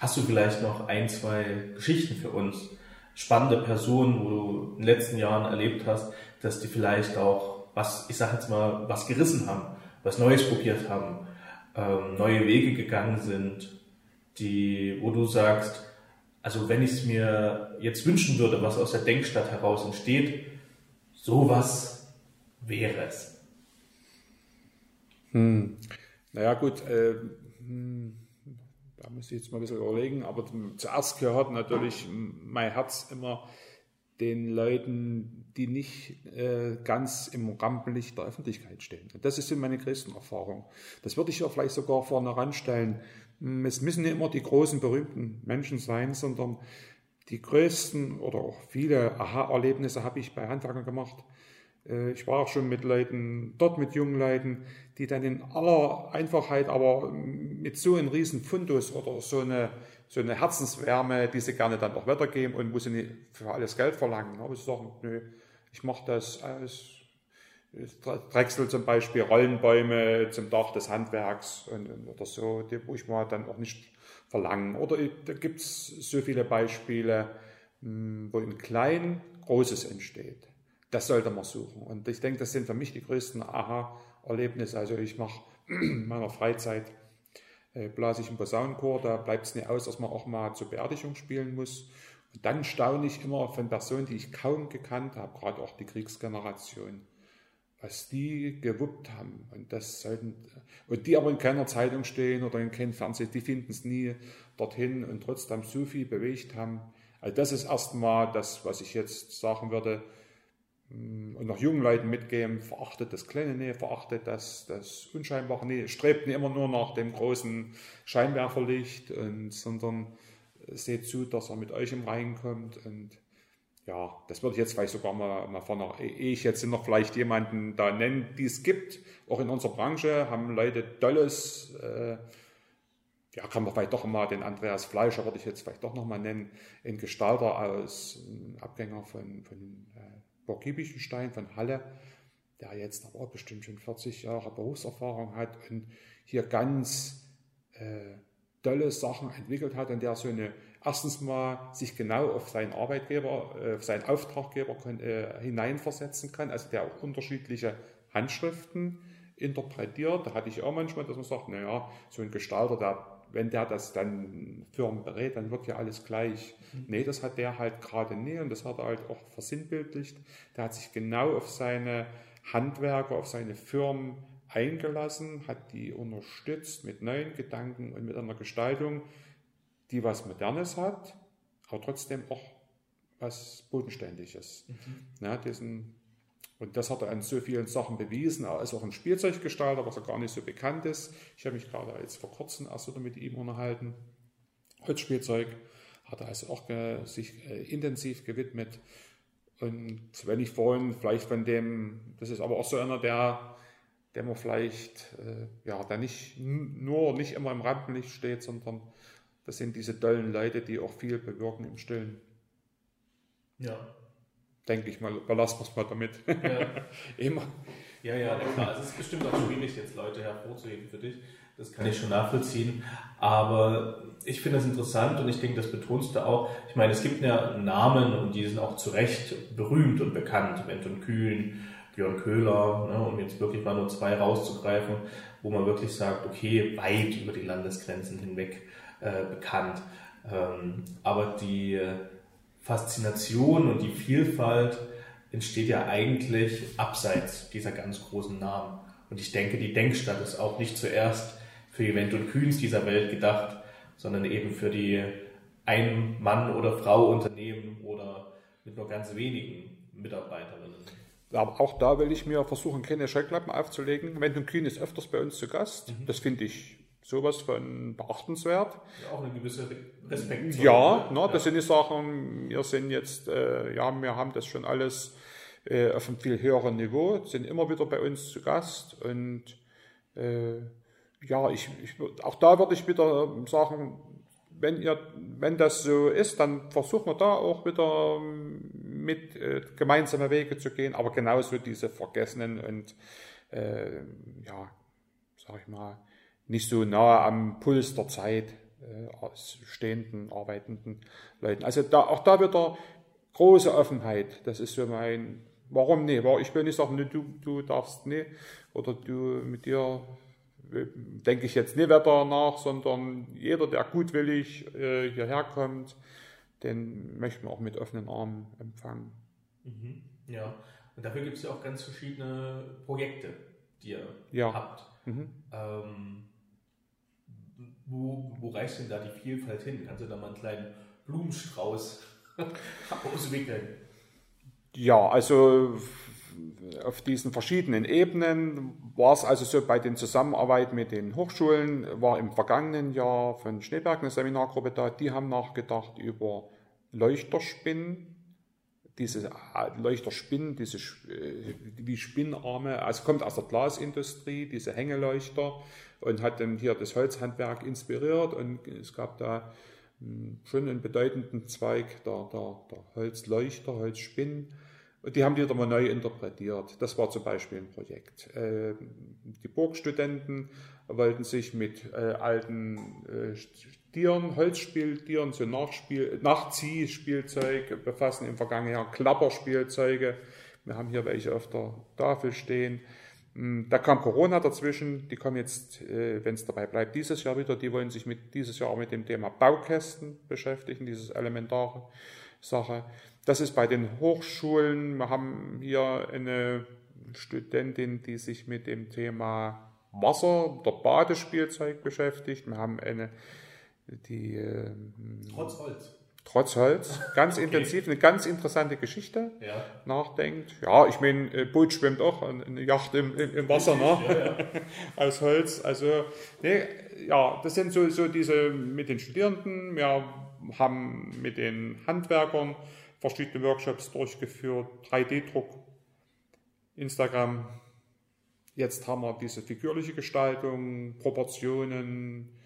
Speaker 1: Hast du vielleicht noch ein, zwei Geschichten für uns? Spannende Personen, wo du in den letzten Jahren erlebt hast, dass die vielleicht auch was, ich sag jetzt mal, was gerissen haben, was Neues probiert haben, ähm, neue Wege gegangen sind, die, wo du sagst, also wenn ich es mir jetzt wünschen würde, was aus der Denkstadt heraus entsteht, sowas wäre es.
Speaker 2: Hm. Naja gut, äh, hm, da muss ich jetzt mal ein bisschen überlegen, aber zuerst gehört natürlich mein Herz immer den Leuten, die nicht äh, ganz im Rampenlicht der Öffentlichkeit stehen. Das sind meine größten Erfahrungen. Das würde ich ja vielleicht sogar vorne ranstellen. Es müssen nicht immer die großen, berühmten Menschen sein, sondern die größten oder auch viele Aha-Erlebnisse habe ich bei Handwerkern gemacht. Äh, ich war auch schon mit Leuten, dort mit jungen Leuten, die dann in aller Einfachheit, aber mit so einem riesen Fundus oder so eine, so eine Herzenswärme, die sie gerne dann auch weitergeben und wo sie nicht für alles Geld verlangen. Aber sie sagen, nö, ich mache das als Drechsel zum Beispiel, Rollenbäume zum Dach des Handwerks und, oder so, die, wo ich mal dann auch nicht verlangen. Oder da gibt es so viele Beispiele, hm, wo in klein Großes entsteht. Das sollte man suchen. Und ich denke, das sind für mich die größten Aha-Erlebnisse. Also ich mache in meiner Freizeit, äh, blase ich im Posaunenchor, da bleibt es nicht aus, dass man auch mal zur Beerdigung spielen muss. Und dann staune ich immer von Personen, die ich kaum gekannt habe, gerade auch die Kriegsgeneration, was die gewuppt haben. Und das sollten, und die aber in keiner Zeitung stehen oder in keinem Fernsehen, die finden es nie dorthin und trotzdem so viel bewegt haben. Also das ist erstmal das, was ich jetzt sagen würde, und noch jungen Leuten mitgeben, verachtet das kleine Nähe, verachtet das, das unscheinbare Nähe, strebt nicht immer nur nach dem großen Scheinwerferlicht, und, sondern seht zu, dass er mit euch im Rein kommt und ja, das würde ich jetzt vielleicht sogar mal, mal vorne, ehe ich jetzt noch vielleicht jemanden da nennen, die es gibt, auch in unserer Branche haben Leute tolles, äh, ja, kann man vielleicht doch mal den Andreas Fleischer, würde ich jetzt vielleicht doch noch mal nennen, ein Gestalter aus, ein Abgänger von, von äh, Burg Giebichenstein von Halle, der jetzt aber auch bestimmt schon 40 Jahre Berufserfahrung hat und hier ganz äh, tolle Sachen entwickelt hat und der so eine, erstens mal sich genau auf seinen Arbeitgeber, äh, auf seinen Auftraggeber äh, hineinversetzen kann, also der auch unterschiedliche Handschriften interpretiert. Da hatte ich auch manchmal, dass man sagt, naja, so ein Gestalter, der wenn der das dann Firmen berät, dann wird ja alles gleich. Mhm. Nee, das hat der halt gerade nie und das hat er halt auch versinnbildlicht. Der hat sich genau auf seine Handwerker, auf seine Firmen eingelassen, hat die unterstützt mit neuen Gedanken und mit einer Gestaltung, die was Modernes hat, aber trotzdem auch was Bodenständiges. Mhm. Ja, diesen und das hat er an so vielen Sachen bewiesen. Er ist auch ein Spielzeuggestalter, was er gar nicht so bekannt ist. Ich habe mich gerade jetzt vor kurzem erst wieder mit ihm unterhalten. Holzspielzeug hat er also auch sich äh, intensiv gewidmet. Und wenn ich vorhin vielleicht von dem, das ist aber auch so einer, der, der man vielleicht, äh, ja, der nicht nur, nicht immer im Rampenlicht steht, sondern das sind diese tollen Leute, die auch viel bewirken im Stillen.
Speaker 1: Ja,
Speaker 2: denke ich mal, überlassen wir es mal damit. Ja.
Speaker 1: Immer. Ja, ja, klar. Es ist bestimmt auch schwierig, jetzt Leute hervorzuheben für dich. Das kann ich schon nachvollziehen. Aber ich finde das interessant und ich denke, das betonst du auch. Ich meine, es gibt ja Namen und die sind auch zu Recht berühmt und bekannt. Anton Kühn, Björn Köhler, ne, um jetzt wirklich mal nur zwei rauszugreifen, wo man wirklich sagt, okay, weit über die Landesgrenzen hinweg äh, bekannt. Ähm, aber die Faszination und die Vielfalt entsteht ja eigentlich abseits dieser ganz großen Namen. Und ich denke, die Denkstadt ist auch nicht zuerst für Event und Kühns dieser Welt gedacht, sondern eben für die ein Mann oder Frau Unternehmen oder mit nur ganz wenigen Mitarbeiterinnen.
Speaker 2: Aber auch da will ich mir versuchen, keine Scheuklappen aufzulegen. Event und Kühn ist öfters bei uns zu Gast. Mhm. Das finde ich sowas von beachtenswert.
Speaker 1: Ja, auch eine gewisse Respekt.
Speaker 2: Ja, ne, das sind die Sachen, wir sind jetzt, äh, ja, wir haben das schon alles äh, auf einem viel höheren Niveau, sind immer wieder bei uns zu Gast und äh, ja, ich, ich, auch da würde ich wieder sagen, wenn ihr, wenn das so ist, dann versuchen wir da auch wieder mit äh, gemeinsame Wege zu gehen, aber genauso diese vergessenen und äh, ja, sag ich mal, nicht so nah am Puls der Zeit äh, stehenden, arbeitenden Leuten. Also da, auch da wieder große Offenheit. Das ist so mein, warum nicht? Ich will nicht sagen, nee, du, du darfst nicht oder du mit dir äh, denke ich jetzt nicht weiter nach, sondern jeder, der gutwillig äh, hierher kommt, den möchten wir auch mit offenen Armen empfangen.
Speaker 1: Mhm. Ja, und dafür gibt es ja auch ganz verschiedene Projekte, die ihr ja. habt. Mhm. Ähm, wo, wo reicht denn da die Vielfalt hin? Kannst du da mal einen kleinen Blumenstrauß auswickeln?
Speaker 2: Ja, also auf diesen verschiedenen Ebenen war es also so bei den Zusammenarbeit mit den Hochschulen, war im vergangenen Jahr von Schneeberg eine Seminargruppe da, die haben nachgedacht über Leuchterspinnen, diese Leuchterspinnen, diese äh, wie Spinnarme, also kommt aus der Glasindustrie, diese Hängeleuchter und hat dann hier das Holzhandwerk inspiriert und es gab da hm, schon einen bedeutenden Zweig der, der, der Holzleuchter, Holzspinnen die haben die wieder mal neu interpretiert. Das war zum Beispiel ein Projekt. Äh, die Burgstudenten wollten sich mit äh, alten äh, Tieren, Holzspieltieren, so Nachspiel, Nachziehspielzeug befassen. Im vergangenen Jahr Klapperspielzeuge. Wir haben hier welche auf der Tafel stehen. Hm, da kam Corona dazwischen. Die kommen jetzt, wenn es dabei bleibt, dieses Jahr wieder. Die wollen sich mit, dieses Jahr auch mit dem Thema Baukästen beschäftigen, dieses elementare Sache. Das ist bei den Hochschulen. Wir haben hier eine Studentin, die sich mit dem Thema Wasser oder Badespielzeug beschäftigt. Wir haben eine, die
Speaker 1: äh, Trotz Holz.
Speaker 2: Trotz Holz, ganz okay. intensiv, eine ganz interessante Geschichte ja. nachdenkt. Ja, ich meine, Boot schwimmt auch, eine Yacht im, im, im Wasser, ne? Ja, ja. aus Holz. Also, nee, ja, das sind so, so diese mit den Studierenden. Wir haben mit den Handwerkern verschiedene Workshops durchgeführt, 3D-Druck, Instagram. Jetzt haben wir diese figürliche Gestaltung, Proportionen.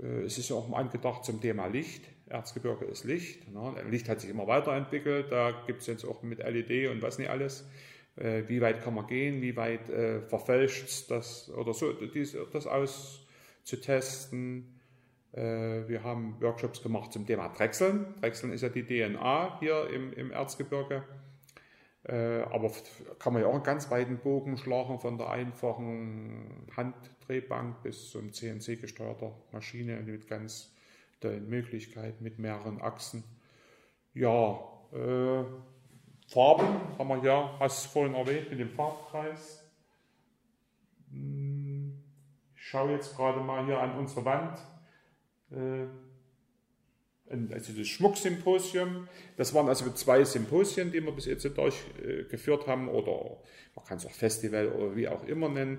Speaker 2: Äh, es ist auch angedacht zum Thema Licht. Erzgebirge ist Licht. Ne? Licht hat sich immer weiterentwickelt. Da gibt es jetzt auch mit LED und was nicht alles. Äh, wie weit kann man gehen? Wie weit äh, verfälscht das oder so, das auszutesten? Äh, wir haben Workshops gemacht zum Thema Drechseln. Drechseln ist ja die DNA hier im, im Erzgebirge. Äh, aber kann man ja auch einen ganz weiten Bogen schlagen von der einfachen Handdrehbank bis zum CNC gesteuerter Maschine mit ganz tollen Möglichkeiten, mit mehreren Achsen. Ja, äh, Farben haben wir ja, hast du vorhin erwähnt, mit dem Farbkreis. Hm, ich schaue jetzt gerade mal hier an unsere Wand äh, also das Schmucksymposium. Das waren also zwei Symposien, die wir bis jetzt durchgeführt haben, oder man kann es auch Festival oder wie auch immer nennen.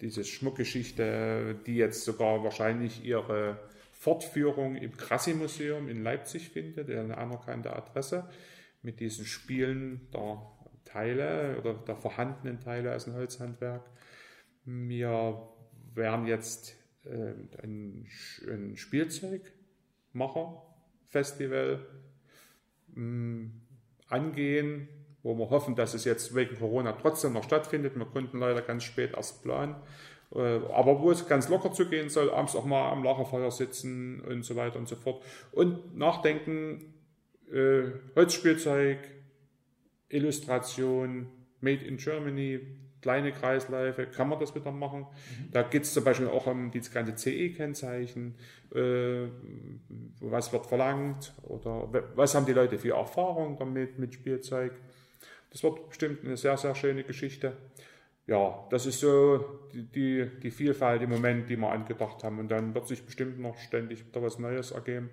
Speaker 2: Diese Schmuckgeschichte, die jetzt sogar wahrscheinlich ihre Fortführung im Krassi-Museum in Leipzig findet, eine anerkannte Adresse, mit diesen Spielen der Teile oder der vorhandenen Teile aus dem Holzhandwerk. Wir werden jetzt äh, ein, Spielzeugmacher-Festival mm, angehen, wo wir hoffen, dass es jetzt wegen Corona trotzdem noch stattfindet. Wir konnten leider ganz spät erst planen. Äh, aber wo es ganz locker zugehen soll, abends auch mal am Lagerfeuer sitzen und so weiter und so fort. Und nachdenken, äh, Holzspielzeug, Illustration, Made in Germany, kleine Kreisläufe, kann man das wieder machen. Mhm. Da geht es zum Beispiel auch um dieses ganze CE-Kennzeichen, äh, was wird verlangt oder was haben die Leute für Erfahrung damit mit Spielzeug. Das wird bestimmt eine sehr, sehr schöne Geschichte. Ja, das ist so die, die, die Vielfalt im Moment, die wir angedacht haben. Und dann wird sich bestimmt noch ständig wieder was Neues ergeben.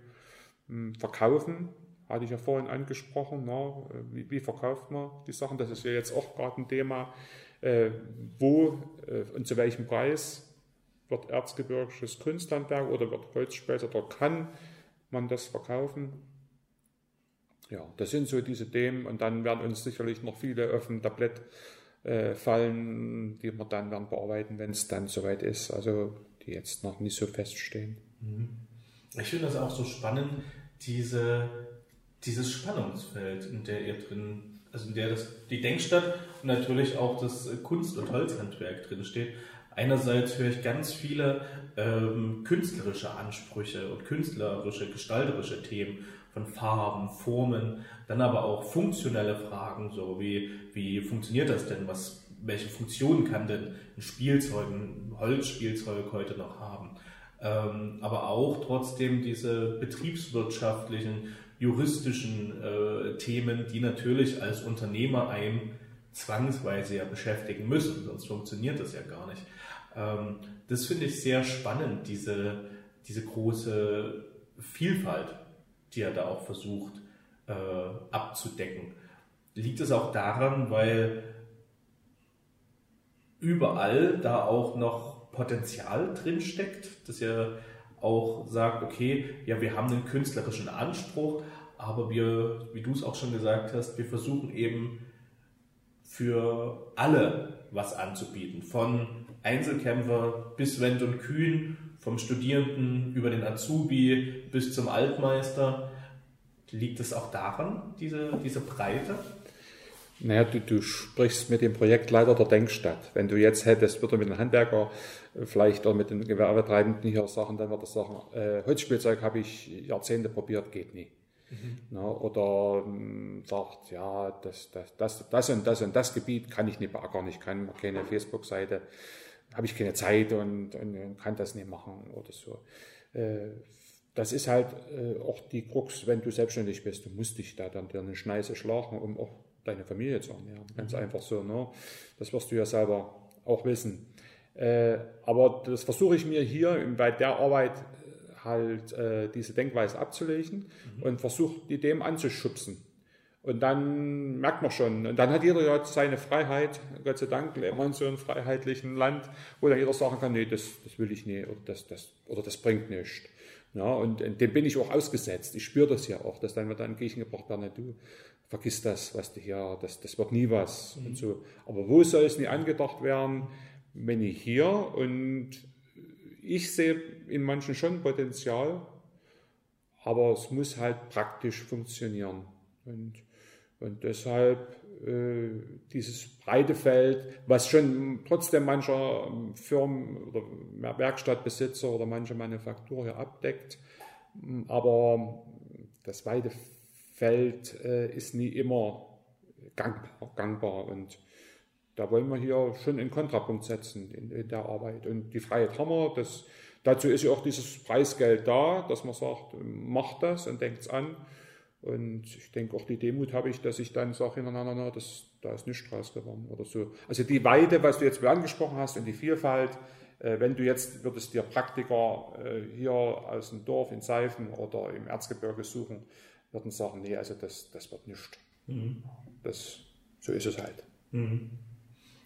Speaker 2: Hm, verkaufen, hatte ich ja vorhin angesprochen. Na, wie, wie verkauft man die Sachen? Das ist ja jetzt auch gerade ein Thema äh, wo äh, und zu welchem Preis wird erzgebirgisches Kunsthandwerk oder wird Holzspelzer, dort kann man das verkaufen. Ja, das sind so diese Themen und dann werden uns sicherlich noch viele auf dem Tablett äh, fallen, die wir dann werden bearbeiten, wenn es dann soweit ist, also die jetzt noch nicht so feststehen. Mhm.
Speaker 1: Ich finde das auch so spannend, diese, dieses Spannungsfeld, in der ihr drin also in der das, die Denkstadt und natürlich auch das Kunst- und Holzhandwerk drin steht. Einerseits höre ich ganz viele ähm, künstlerische Ansprüche und künstlerische, gestalterische Themen von Farben, Formen, dann aber auch funktionelle Fragen, so wie, wie funktioniert das denn? Was, welche Funktionen kann denn ein Spielzeug, ein Holzspielzeug heute noch haben? Ähm, aber auch trotzdem diese betriebswirtschaftlichen juristischen äh, Themen, die natürlich als Unternehmer einen zwangsweise ja beschäftigen müssen, sonst funktioniert das ja gar nicht. Ähm, das finde ich sehr spannend, diese, diese große Vielfalt, die er da auch versucht äh, abzudecken. liegt es auch daran, weil überall da auch noch Potenzial drin steckt, dass ihr auch sagt, okay, ja, wir haben einen künstlerischen Anspruch, aber wir, wie du es auch schon gesagt hast, wir versuchen eben für alle was anzubieten. Von Einzelkämpfer bis Wendt und Kühn, vom Studierenden über den Azubi bis zum Altmeister. Liegt es auch daran, diese, diese Breite?
Speaker 2: Naja, du, du sprichst mit dem Projektleiter der Denkstadt. Wenn du jetzt hättest, würde mit dem Handwerker äh, vielleicht auch mit den Gewerbetreibenden hier sagen, dann würde er sagen, äh, Holzspielzeug habe ich Jahrzehnte probiert, geht nie. Mhm. Na, oder ähm, sagt, ja, das, das, das, das und das und das Gebiet kann ich nicht beackern, ich kann keine Facebook-Seite, habe ich keine Zeit und, und, und, kann das nicht machen oder so. Äh, das ist halt äh, auch die Krux, wenn du selbstständig bist, du musst dich da dann dir eine Schneise schlagen, um auch deine Familie zu ernähren. Ganz mhm. einfach so. Ne? Das wirst du ja selber auch wissen. Äh, aber das versuche ich mir hier bei der Arbeit halt diese Denkweise abzulegen mhm. und versuche die dem anzuschubsen. Und dann merkt man schon, und dann hat jeder ja seine Freiheit, Gott sei Dank, lebt man in so einem freiheitlichen Land, wo dann jeder sagen kann, nee, das, das will ich nicht, oder das, das, oder das bringt nichts. Ja, und, und dem bin ich auch ausgesetzt. Ich spüre das ja auch, dass dann wird dann entgegengebracht werden, du vergiss das, was du hier, das, das wird nie was mhm. und so. Aber wo soll es nie angedacht werden, wenn ich hier und ich sehe in manchen schon Potenzial, aber es muss halt praktisch funktionieren. Und, und deshalb äh, dieses breite Feld, was schon trotzdem mancher Firmen oder Werkstattbesitzer oder manche Manufaktur hier abdeckt, aber das weite Feld äh, ist nie immer gangbar, gangbar und da wollen wir hier schon einen Kontrapunkt setzen in, in der Arbeit. Und die Freiheit haben dazu ist ja auch dieses Preisgeld da, dass man sagt, macht das und denkt es an. Und ich denke auch die Demut habe ich, dass ich dann sage, na, na, na, das, da ist nichts draus geworden oder so. Also die Weite, was du jetzt angesprochen hast und die Vielfalt, äh, wenn du jetzt würdest dir Praktiker äh, hier aus dem Dorf in Seifen oder im Erzgebirge suchen, würden sagen, nee, also das, das wird nicht. Mhm. Das, so ist es halt.
Speaker 1: Mhm.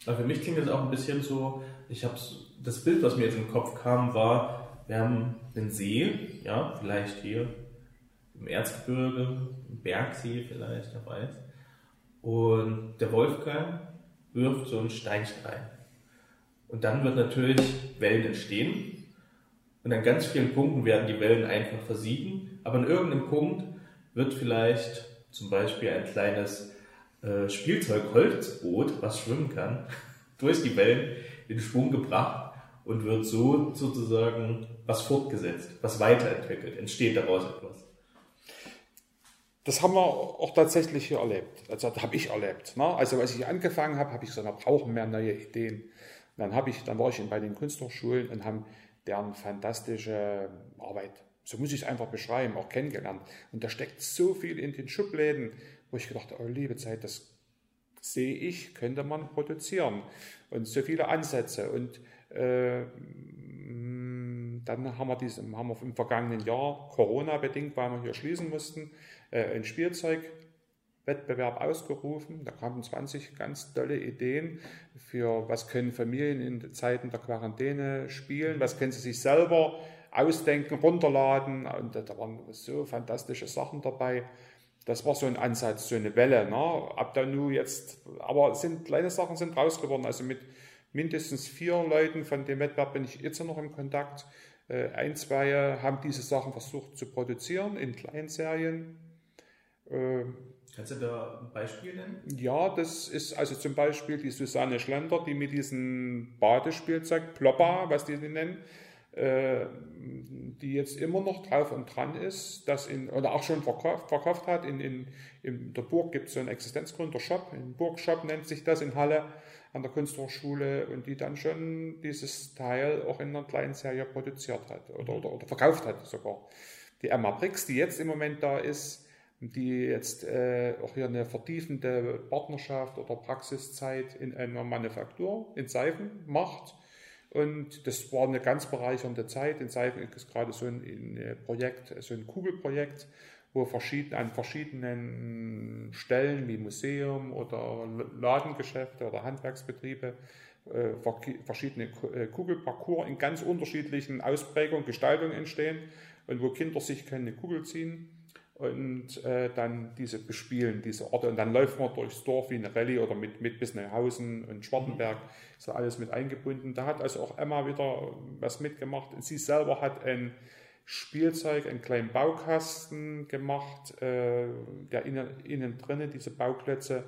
Speaker 1: Aber für mich klingt das auch ein bisschen so, ich habe das Bild, was mir jetzt im Kopf kam, war, wir haben den See, ja, vielleicht hier im Erzgebirge, im Bergsee vielleicht, wer weiß. Und der Wolfgang wirft so ein Steinchen rein. Und dann wird natürlich Wellen entstehen. Und an ganz vielen Punkten werden die Wellen einfach versiegen. Aber an irgendeinem Punkt wird vielleicht zum Beispiel ein kleines äh, Spielzeug-Holzboot, was schwimmen kann, durch die Wellen in Schwung gebracht und wird so sozusagen was fortgesetzt, was weiterentwickelt, entsteht daraus etwas.
Speaker 2: Das haben wir auch tatsächlich hier erlebt. Also das habe ich erlebt. Ne? Also als ich angefangen habe, habe ich gesagt, wir brauchen mehr neue Ideen. Und dann habe ich, dann war ich bei den Kunsthochschulen und haben deren fantastische Arbeit so muss ich es einfach beschreiben, auch kennengelernt. Und da steckt so viel in den Schubläden, wo ich gedacht habe, oh liebe Zeit, das sehe ich, könnte man produzieren. Und so viele Ansätze. Und äh, dann haben wir, diese, haben wir im vergangenen Jahr, Corona-bedingt, weil wir hier schließen mussten, äh, ein Spielzeugwettbewerb ausgerufen. Da kamen 20 ganz tolle Ideen für, was können Familien in Zeiten der Quarantäne spielen, was können sie sich selber ausdenken, runterladen. Und da waren so fantastische Sachen dabei. Das war so ein Ansatz, so eine Welle. Ne? Ab da nu jetzt, aber sind kleine Sachen sind raus geworden. Also mit mindestens vier Leuten von dem Wettbewerb bin ich jetzt noch im Kontakt. Äh, ein, zwei haben diese Sachen versucht zu produzieren in Kleinserien.
Speaker 1: Kannst du da ein Beispiel nennen?
Speaker 2: Ja, das ist also zum Beispiel die Susanne Schlender, die mit diesem Badespielzeug, Ploppa, was die nennen, äh, die jetzt immer noch drauf und dran ist, das in, oder auch schon verkauft, verkauft hat. In, in, in der Burg gibt es so einen Existenzgründer-Shop, in Burgshop nennt sich das in Halle an der Kunsthochschule und die dann schon dieses Teil auch in einer kleinen Serie produziert hat oder, oder, oder verkauft hat sogar. Die Emma Brix, die jetzt im Moment da ist, die jetzt äh, auch hier eine vertiefende Partnerschaft oder Praxiszeit in einer Manufaktur in Seifen macht Und das war eine ganz bereichernde Zeit. In Seifen ist gerade so ein Projekt, so ein Kugelprojekt, wo verschieden, an verschiedenen Stellen wie Museum oder Ladengeschäfte oder Handwerksbetriebe äh, verschiedene äh, Kugelparcours in ganz unterschiedlichen Ausprägungen, Gestaltungen entstehen und wo Kinder sich können eine Kugel ziehen und äh, dann diese bespielen, diese Orte. Und dann läuft man durchs Dorf wie eine Rallye oder mit, mit bis Neuhausen und Schwartenberg, ist da alles mit eingebunden. Da hat also auch Emma wieder was mitgemacht. Und sie selber hat ein Spielzeug, einen kleinen Baukasten gemacht, äh, der innen, innen drinnen diese Bauklötze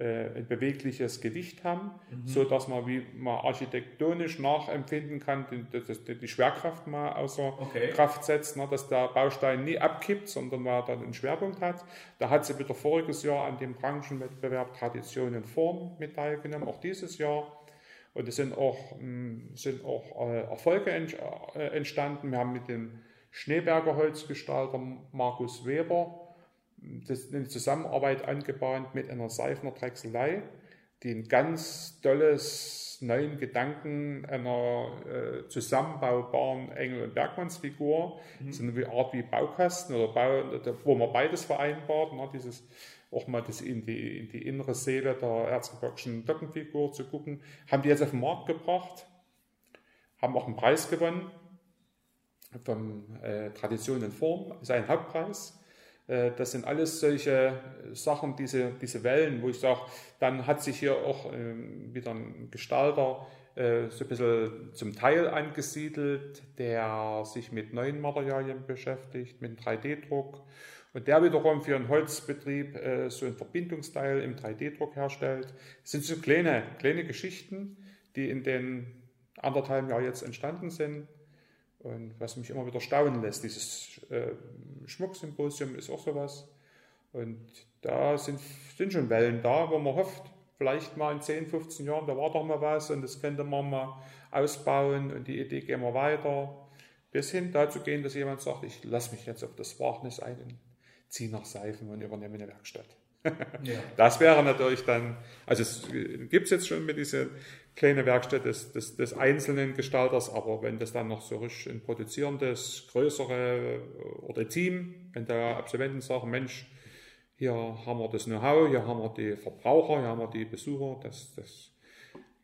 Speaker 2: ein bewegliches Gewicht haben, mhm. so dass man wie man architektonisch nachempfinden kann, die, die, die Schwerkraft mal außer okay. Kraft setzt, ne, dass der Baustein nie abkippt, sondern man dann einen Schwerpunkt hat. Da hat sie wieder voriges Jahr an dem Branchenwettbewerb Tradition und Form mit teilgenommen, auch dieses Jahr. Und es sind auch, hm, sind auch äh, Erfolge äh, entstanden. Wir haben mit dem Schneeberger Holzgestalter Markus Weber das eine Zusammenarbeit angebahnt mit einer Seifner Drechselei, die ein ganz tolles neuen Gedanken einer äh, zusammenbaubaren Engel- und Bergmannsfigur, mhm. so eine Art wie Baukasten oder Bau, wo man beides vereinbart, ne, dieses auch mal das in die, in die innere Seele der Erzgebirgischen Dockenfigur zu gucken, haben die jetzt auf den Markt gebracht, haben auch einen Preis gewonnen vom äh, Tradition und Form, sein Hauptpreis äh, das sind alles solche Sachen, diese, diese Wellen, wo ich sage, dann hat sich hier auch ähm, wieder ein Gestalter äh, so ein bisschen zum Teil angesiedelt, der sich mit neuen Materialien beschäftigt, mit 3D-Druck und der wiederum für einen Holzbetrieb äh, so ein Verbindungsteil im 3D-Druck herstellt. Das sind so kleine, kleine Geschichten, die in den anderthalb Jahren jetzt entstanden sind und was mich immer wieder staunen lässt, dieses äh, Schmucksymposium ist auch sowas. Und da sind, sind schon Wellen da, wo man hofft, vielleicht mal in 10, 15 Jahren, da war doch mal was und das könnte man mal ausbauen und die Idee gehen wir weiter. Bis hin dazu gehen, dass jemand sagt, ich lasse mich jetzt auf das Wagnis ein und ziehe nach Seifen und übernehme eine Werkstatt. ja. Das wäre natürlich dann, also es gibt es jetzt schon mit dieser kleinen Werkstatt des, des, des, einzelnen Gestalters, aber wenn das dann noch so richtig ein produzierendes, größere oder Team, wenn da Absolventen sagen, Mensch, hier haben wir das Know-how, hier haben wir die Verbraucher, hier haben wir die Besucher, das, das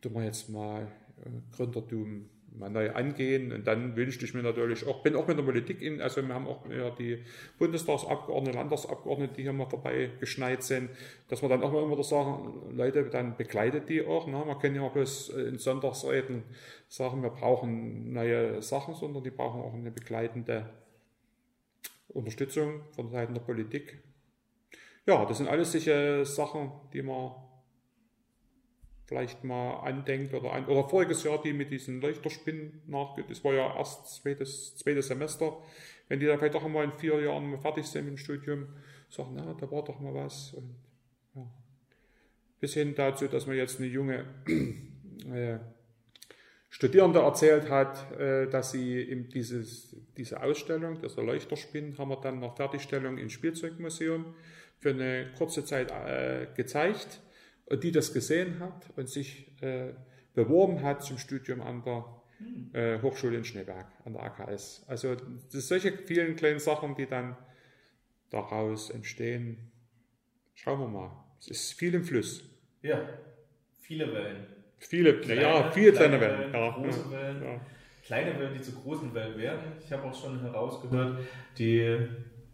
Speaker 2: tun wir jetzt mal äh, Gründertum mal neu angehen. Und dann wünschte ich mir natürlich auch, bin auch mit der Politik in, also wir haben auch ja, die Bundestagsabgeordneten, Landtagsabgeordneten, die hier mal vorbeigeschneit sind, dass wir dann auch mal immer sagen, Leute, dann begleitet die auch. Ne? Man kann ja auch bloß in Sonntagsreden sagen, wir brauchen neue Sachen, sondern die brauchen auch eine begleitende Unterstützung von Seiten der Politik. Ja, das sind alles sicher Sachen, die man vielleicht mal andenkt oder, an, oder voriges Jahr die mit diesen Leuchterspinnen nachgeht. Das war ja erst zweites, zweites Semester. Wenn die dann vielleicht auch mal in vier Jahren mal fertig sind im Studium, sagen, na, da war doch mal was. Und, ja. Bis hin dazu, dass man jetzt eine junge äh, Studierende erzählt hat, äh, dass sie eben dieses, diese Ausstellung, das Leuchterspinnen, haben wir dann nach Fertigstellung im Spielzeugmuseum für eine kurze Zeit äh, gezeigt die das gesehen hat und sich äh, beworben hat zum Studium an der äh, Hochschule in Schneeberg, an der AKS. Also das solche vielen kleinen Sachen, die dann daraus entstehen. Schauen wir mal. Es ist viel im Fluss.
Speaker 1: Ja, viele Wellen.
Speaker 2: Viele, kleine, ja, viele kleine, kleine Wellen.
Speaker 1: Wellen ja, große Wellen. Ja. Kleine Wellen, die zu großen Wellen werden. Ich habe auch schon herausgehört, die,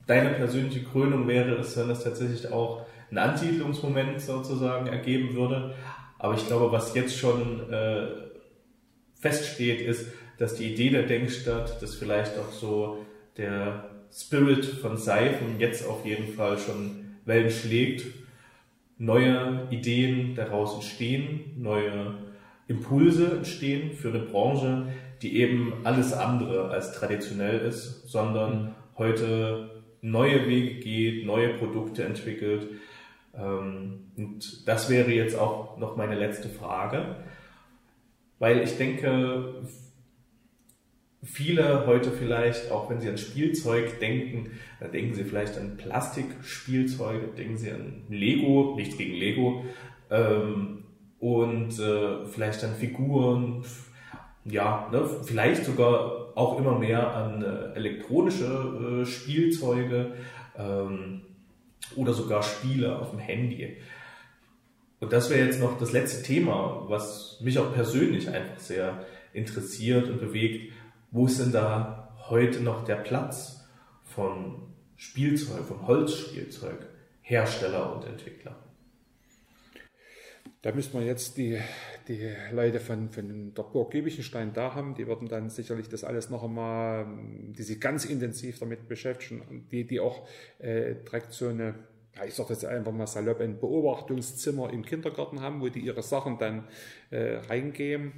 Speaker 1: deine persönliche Krönung wäre es, wenn es tatsächlich auch ein Ansiedlungsmoment sozusagen ergeben würde. Aber ich glaube, was jetzt schon äh, feststeht, ist, dass die Idee der Denkstadt, dass vielleicht auch so der Spirit von Seifen jetzt auf jeden Fall schon Wellen schlägt, neue Ideen daraus entstehen, neue Impulse entstehen für eine Branche, die eben alles andere als traditionell ist, sondern heute neue Wege geht, neue Produkte entwickelt, und das wäre jetzt auch noch meine letzte Frage, weil ich denke, viele heute vielleicht, auch wenn sie an Spielzeug denken, denken sie vielleicht an Plastikspielzeug, denken sie an Lego, nichts gegen Lego, ähm, und äh, vielleicht an Figuren ja, ne, vielleicht sogar auch immer mehr an äh, elektronische äh, Spielzeuge ähm, oder sogar Spiele auf dem Handy. Und das wäre jetzt noch das letzte Thema, was mich auch persönlich einfach sehr interessiert und bewegt. Wo ist denn da heute noch der Platz von Spielzeug, von Holzspielzeug, Hersteller und Entwickler?
Speaker 2: Da müsste man jetzt die, die Leute von, von der Burg Giebichenstein da haben, die würden dann sicherlich das alles noch einmal, die sich ganz intensiv damit beschäftigen die, die auch äh, direkt so eine, ja, ich sage jetzt einfach mal salopp, ein Beobachtungszimmer im Kindergarten haben, wo die ihre Sachen dann äh, reingehen.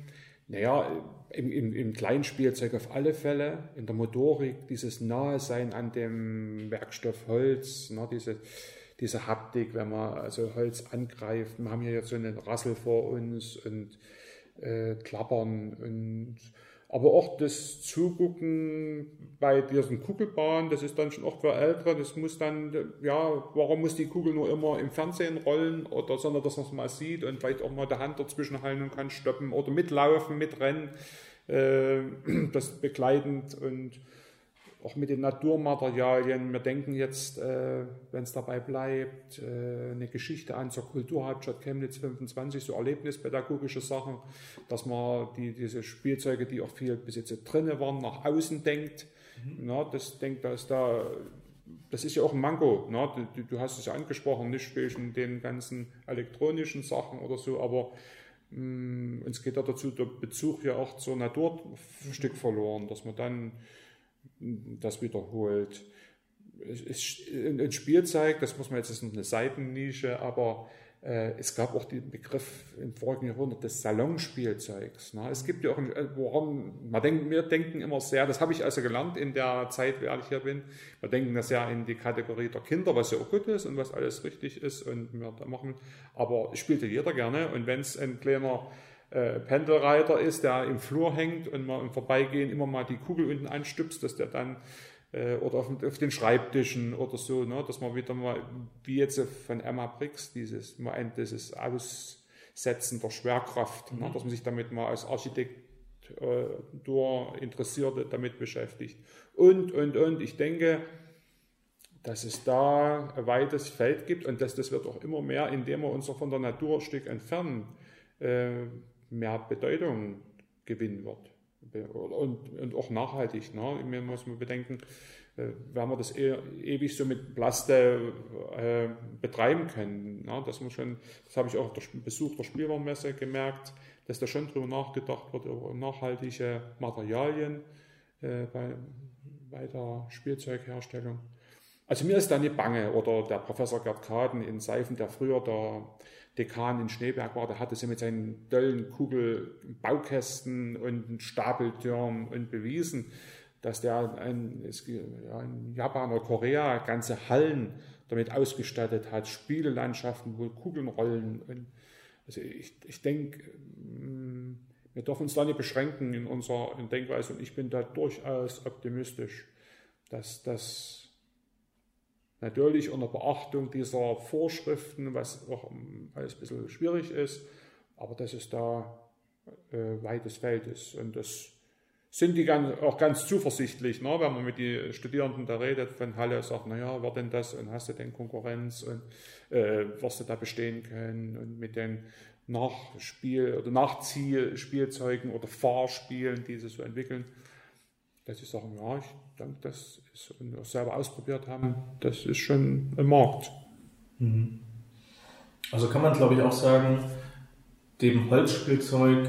Speaker 2: Naja, im, im, im Kleinspielzeug auf alle Fälle, in der Motorik, dieses Nahesein an dem Werkstoff Holz, ne, diese diese Haptik, wenn man also Holz angreift. Wir haben hier jetzt so einen Rassel vor uns und äh, Klappern und aber auch das Zugucken bei diesen Kugelbahnen, das ist dann schon auch für Ältere, das muss dann, ja, warum muss die Kugel nur immer im Fernsehen rollen oder, sondern dass man es mal sieht und vielleicht auch mal der Hand dazwischen halten und kann stoppen oder mitlaufen, mitrennen, äh, das begleitend und auch mit den Naturmaterialien. Wir denken jetzt, äh, wenn es dabei bleibt, äh, eine Geschichte an zur Kulturhauptstadt Chemnitz 25, so erlebnispädagogische Sachen, dass man die, diese Spielzeuge, die auch viel bis jetzt drinnen waren, nach außen denkt. Mhm. Na, das denkt, dass da, das ist ja auch ein Manko. Na, du, du hast es ja angesprochen, nicht zwischen den ganzen elektronischen Sachen oder so, aber mh, mm, uns geht da dazu der Bezug ja auch zur Natur ein Stück verloren, dass man dann das wiederholt. Es ein Spielzeug, das muss man jetzt, das ist eine Seitennische, aber äh, es gab auch den Begriff im vorigen Jahrhundert des Salonspielzeugs. Ne? Es gibt ja auch, äh, woran, man denkt, wir denken immer sehr, das habe ich also gelernt in der Zeit, während ich hier bin, wir denken das sehr in die Kategorie der Kinder, was ja auch gut ist und was alles richtig ist und wir da machen, aber spielte jeder gerne und wenn es ein kleiner äh, Pendelreiter ist, der im Flur hängt und man im Vorbeigehen immer mal die Kugel unten anstüpst, dass der dann äh, oder auf, auf, den Schreibtischen oder so, ne, dass man wieder mal, wie jetzt von Emma Briggs, dieses, mal ein, dieses Aussetzen der Schwerkraft, ne, mhm. ne, dass man sich damit mal als Architekt äh, Interessierte damit beschäftigt. Und, und, und, ich denke, dass es da ein weites Feld gibt und dass das wird auch immer mehr, indem wir uns von der Natur ein Stück entfernen. Mehr Bedeutung gewinnen wird. Und, und auch nachhaltig. Ne? Man muss man bedenken, äh, wenn wir das e ewig so mit Plaste äh, betreiben können, ne? dass man schon, das habe ich auch durch den Besuch der Spielwarenmesse gemerkt, dass da schon drüber nachgedacht wird über nachhaltige Materialien äh, bei, bei der Spielzeugherstellung. Also mir ist da nicht bange, oder der Professor Gerd Kaden in Seifen, der früher der Dekan in Schneeberg war, der hatte sie mit seinen dollen Kugelbaukästen und Stapeltüren und bewiesen, dass der ein, in Japan oder Korea ganze Hallen damit ausgestattet hat, Spielelandschaften, wo Kugeln rollen. Und also ich, ich denke, mm, wir dürfen uns da nicht beschränken in unserer Denkweise und ich bin da durchaus optimistisch, dass das Natürlich unter Beachtung dieser Vorschriften, was auch alles ein bisschen schwierig ist, aber dass es da äh, weites Feld ist. Und das sind die ganz, auch ganz zuversichtlich, ne? wenn man mit den Studierenden da redet von Halle, sagt, naja, wer denn das und hast du denn Konkurrenz und äh, wirst du da bestehen können und mit den Nachspiel- oder Nachzielspielzeugen oder Fahrspielen, die sie so entwickeln, dass sie sagen, ja, ich denke, das ist, und auch selber ausprobiert haben, das ist schon ein Markt. Mhm.
Speaker 1: Also kann man, glaube ich, auch sagen, dem Holzspielzeug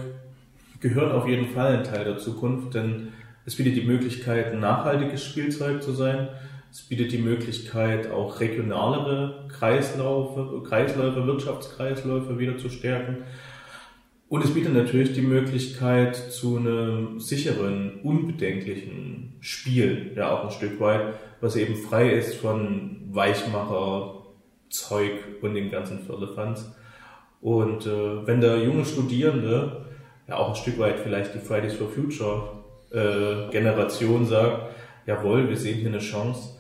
Speaker 1: gehört auf jeden Fall ein Teil der Zukunft, denn es bietet die Möglichkeit, ein nachhaltiges Spielzeug zu sein. Es bietet die Möglichkeit, auch regionalere Kreisläufe, Kreisläufe, Wirtschaftskreisläufe wieder zu stärken. Und es bietet natürlich die Möglichkeit zu einem sicheren, unbedenklichen Spiel, ja auch ein Stück weit, was eben frei ist von Weichmacher, Zeug und dem ganzen Firlefanz. Und äh, wenn der junge Studierende, ja auch ein Stück weit vielleicht die Fridays for Future äh, Generation sagt, jawohl, wir sehen hier eine Chance,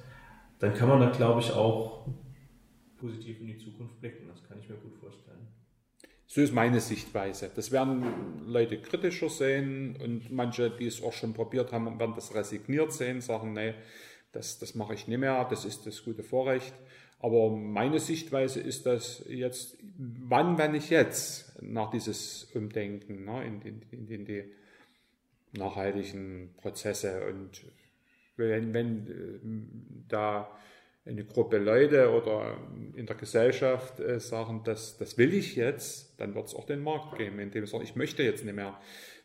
Speaker 1: dann kann man da glaube ich auch positiv in die Zukunft blicken. Das kann ich mir gut vorstellen.
Speaker 2: So ist meine Sichtweise. Das werden Leute kritischer sehen und manche, die es auch schon probiert haben, werden das resigniert sehen, sagen, nee, das, das mache ich nicht mehr, das ist das gute Vorrecht. Aber meine Sichtweise ist das jetzt, wann, wenn nicht jetzt, nach dieses Umdenken ne, in, in, in, in die nachhaltigen Prozesse und wenn, wenn äh, da eine Gruppe Leute oder in der Gesellschaft äh, sagen, das, das will ich jetzt, dann wird es auch den Markt geben, indem sie sagen, ich möchte jetzt nicht mehr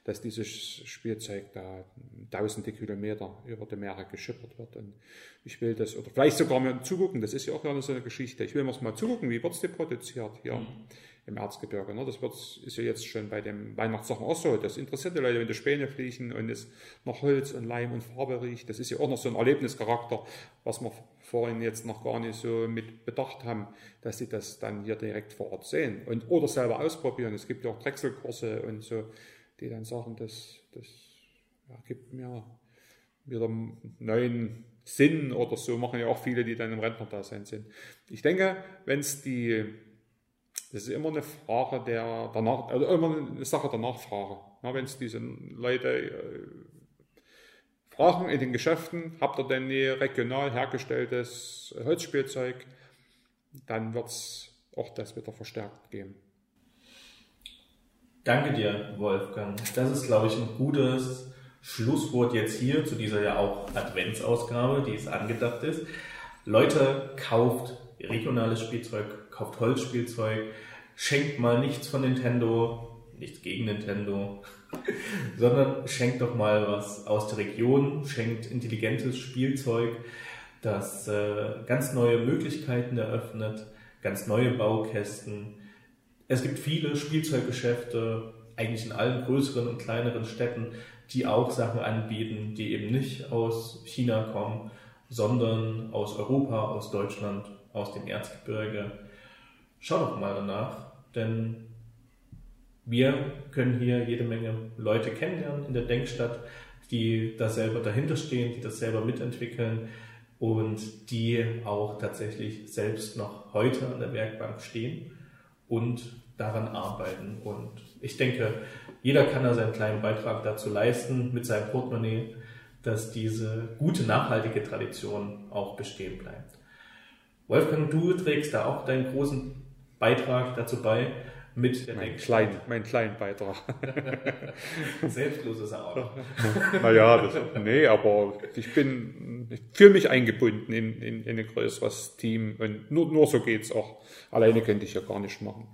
Speaker 2: dass dieses Spielzeug da tausende Kilometer über die Meere geschippert wird. Und ich will das, oder vielleicht sogar mal zugucken, das ist ja auch wieder so eine Geschichte. Ich will mir mal zugucken, wie wird es denn produziert hier mhm. im Erzgebirge. Ne? Das wird, ist ja jetzt schon bei den Weihnachtssachen auch so. Das interessiert die Leute, wenn die Späne fliegen und es nach Holz und Leim und Farbe riecht. Das ist ja auch noch so ein Erlebnischarakter, was wir vorhin jetzt noch gar nicht so mit bedacht haben, dass sie das dann hier direkt vor Ort sehen und oder selber ausprobieren. Es gibt ja auch Drechselkurse und so die dann sagen, das, das ja, gibt mir wieder neuen Sinn oder so, machen ja auch viele, die dann im Rentnerdasein sind. Ich denke, wenn es die, das ist immer eine Frage der, der also immer eine Sache der Nachfrage. Ja, wenn es diese Leute äh, fragen in den Geschäften, habt ihr denn regional hergestelltes Holzspielzeug, dann wird es auch das wieder verstärkt geben.
Speaker 1: Danke dir, Wolfgang. Das ist, glaube ich, ein gutes Schlusswort jetzt hier zu dieser ja auch Adventsausgabe, die es angedacht ist. Leute, kauft regionales Spielzeug, kauft Holzspielzeug, schenkt mal nichts von Nintendo, nichts gegen Nintendo, sondern schenkt doch mal was aus der Region, schenkt intelligentes Spielzeug, das äh, ganz neue Möglichkeiten eröffnet, ganz neue Baukästen, es gibt viele Spielzeuggeschäfte, eigentlich in allen größeren und kleineren Städten, die auch Sachen anbieten, die eben nicht aus China kommen, sondern aus Europa, aus Deutschland, aus dem Erzgebirge. Schau doch mal danach, denn wir können hier jede Menge Leute kennenlernen in der Denkstadt, die da selber dahinter stehen, die das selber mitentwickeln und die auch tatsächlich selbst noch heute an der Werkbank stehen und daran arbeiten. Und ich denke, jeder kann da seinen kleinen Beitrag dazu leisten mit seinem Portemonnaie, dass diese gute, nachhaltige Tradition auch bestehen bleibt. Wolfgang, du trägst da auch deinen großen Beitrag dazu bei, mit
Speaker 2: mein, klein, mein kleinen Beitrag.
Speaker 1: Selbstlos ist er auch.
Speaker 2: naja, das, nee, aber ich bin, ich fühle mich eingebunden in, in, in, ein größeres Team und nur, nur so geht's auch. Alleine könnte ich ja gar nicht machen.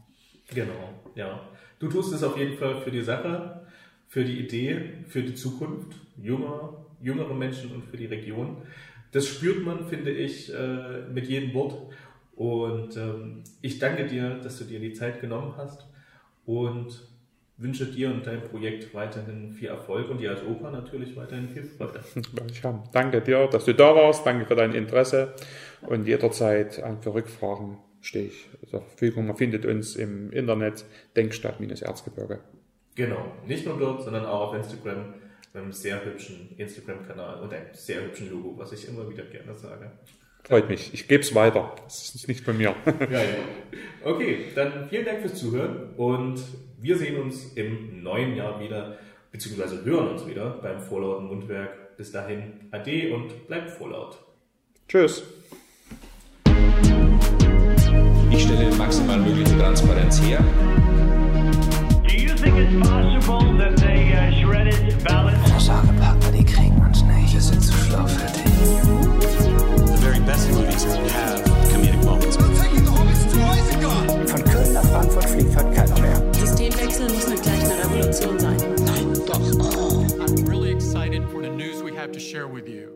Speaker 1: Genau, ja. Du tust es auf jeden Fall für die Sache, für die Idee, für die Zukunft junger, jüngere Menschen und für die Region. Das spürt man, finde ich, äh, mit jedem Wort. Und ähm, ich danke dir, dass du dir die Zeit genommen hast und wünsche dir und deinem Projekt weiterhin viel Erfolg und dir als Opa natürlich weiterhin viel Freude.
Speaker 2: Danke dir, dass du da warst. Danke für dein Interesse und jederzeit für Rückfragen stehe ich zur Verfügung. Man findet uns im Internet Denkstadt-Erzgebirge.
Speaker 1: Genau, nicht nur dort, sondern auch auf Instagram mit einem sehr hübschen Instagram-Kanal und einem sehr hübschen Logo, was ich immer wieder gerne sage.
Speaker 2: Freut mich. Ich gebe es weiter. Das ist nicht bei mir.
Speaker 1: ja, ja. Okay, dann vielen Dank fürs Zuhören und wir sehen uns im neuen Jahr wieder, beziehungsweise hören uns wieder beim vorlauten Mundwerk. Bis dahin, ade und bleibt vorlaut.
Speaker 2: Tschüss.
Speaker 3: Ich stelle maximal mögliche Transparenz her.
Speaker 4: Do you think it's possible that they uh, shredded ballots?
Speaker 5: Packen wir, die kriegen uns nicht. Wir sind zu schlau für have comedic moments.
Speaker 6: I'm really excited for the news we have to share with you.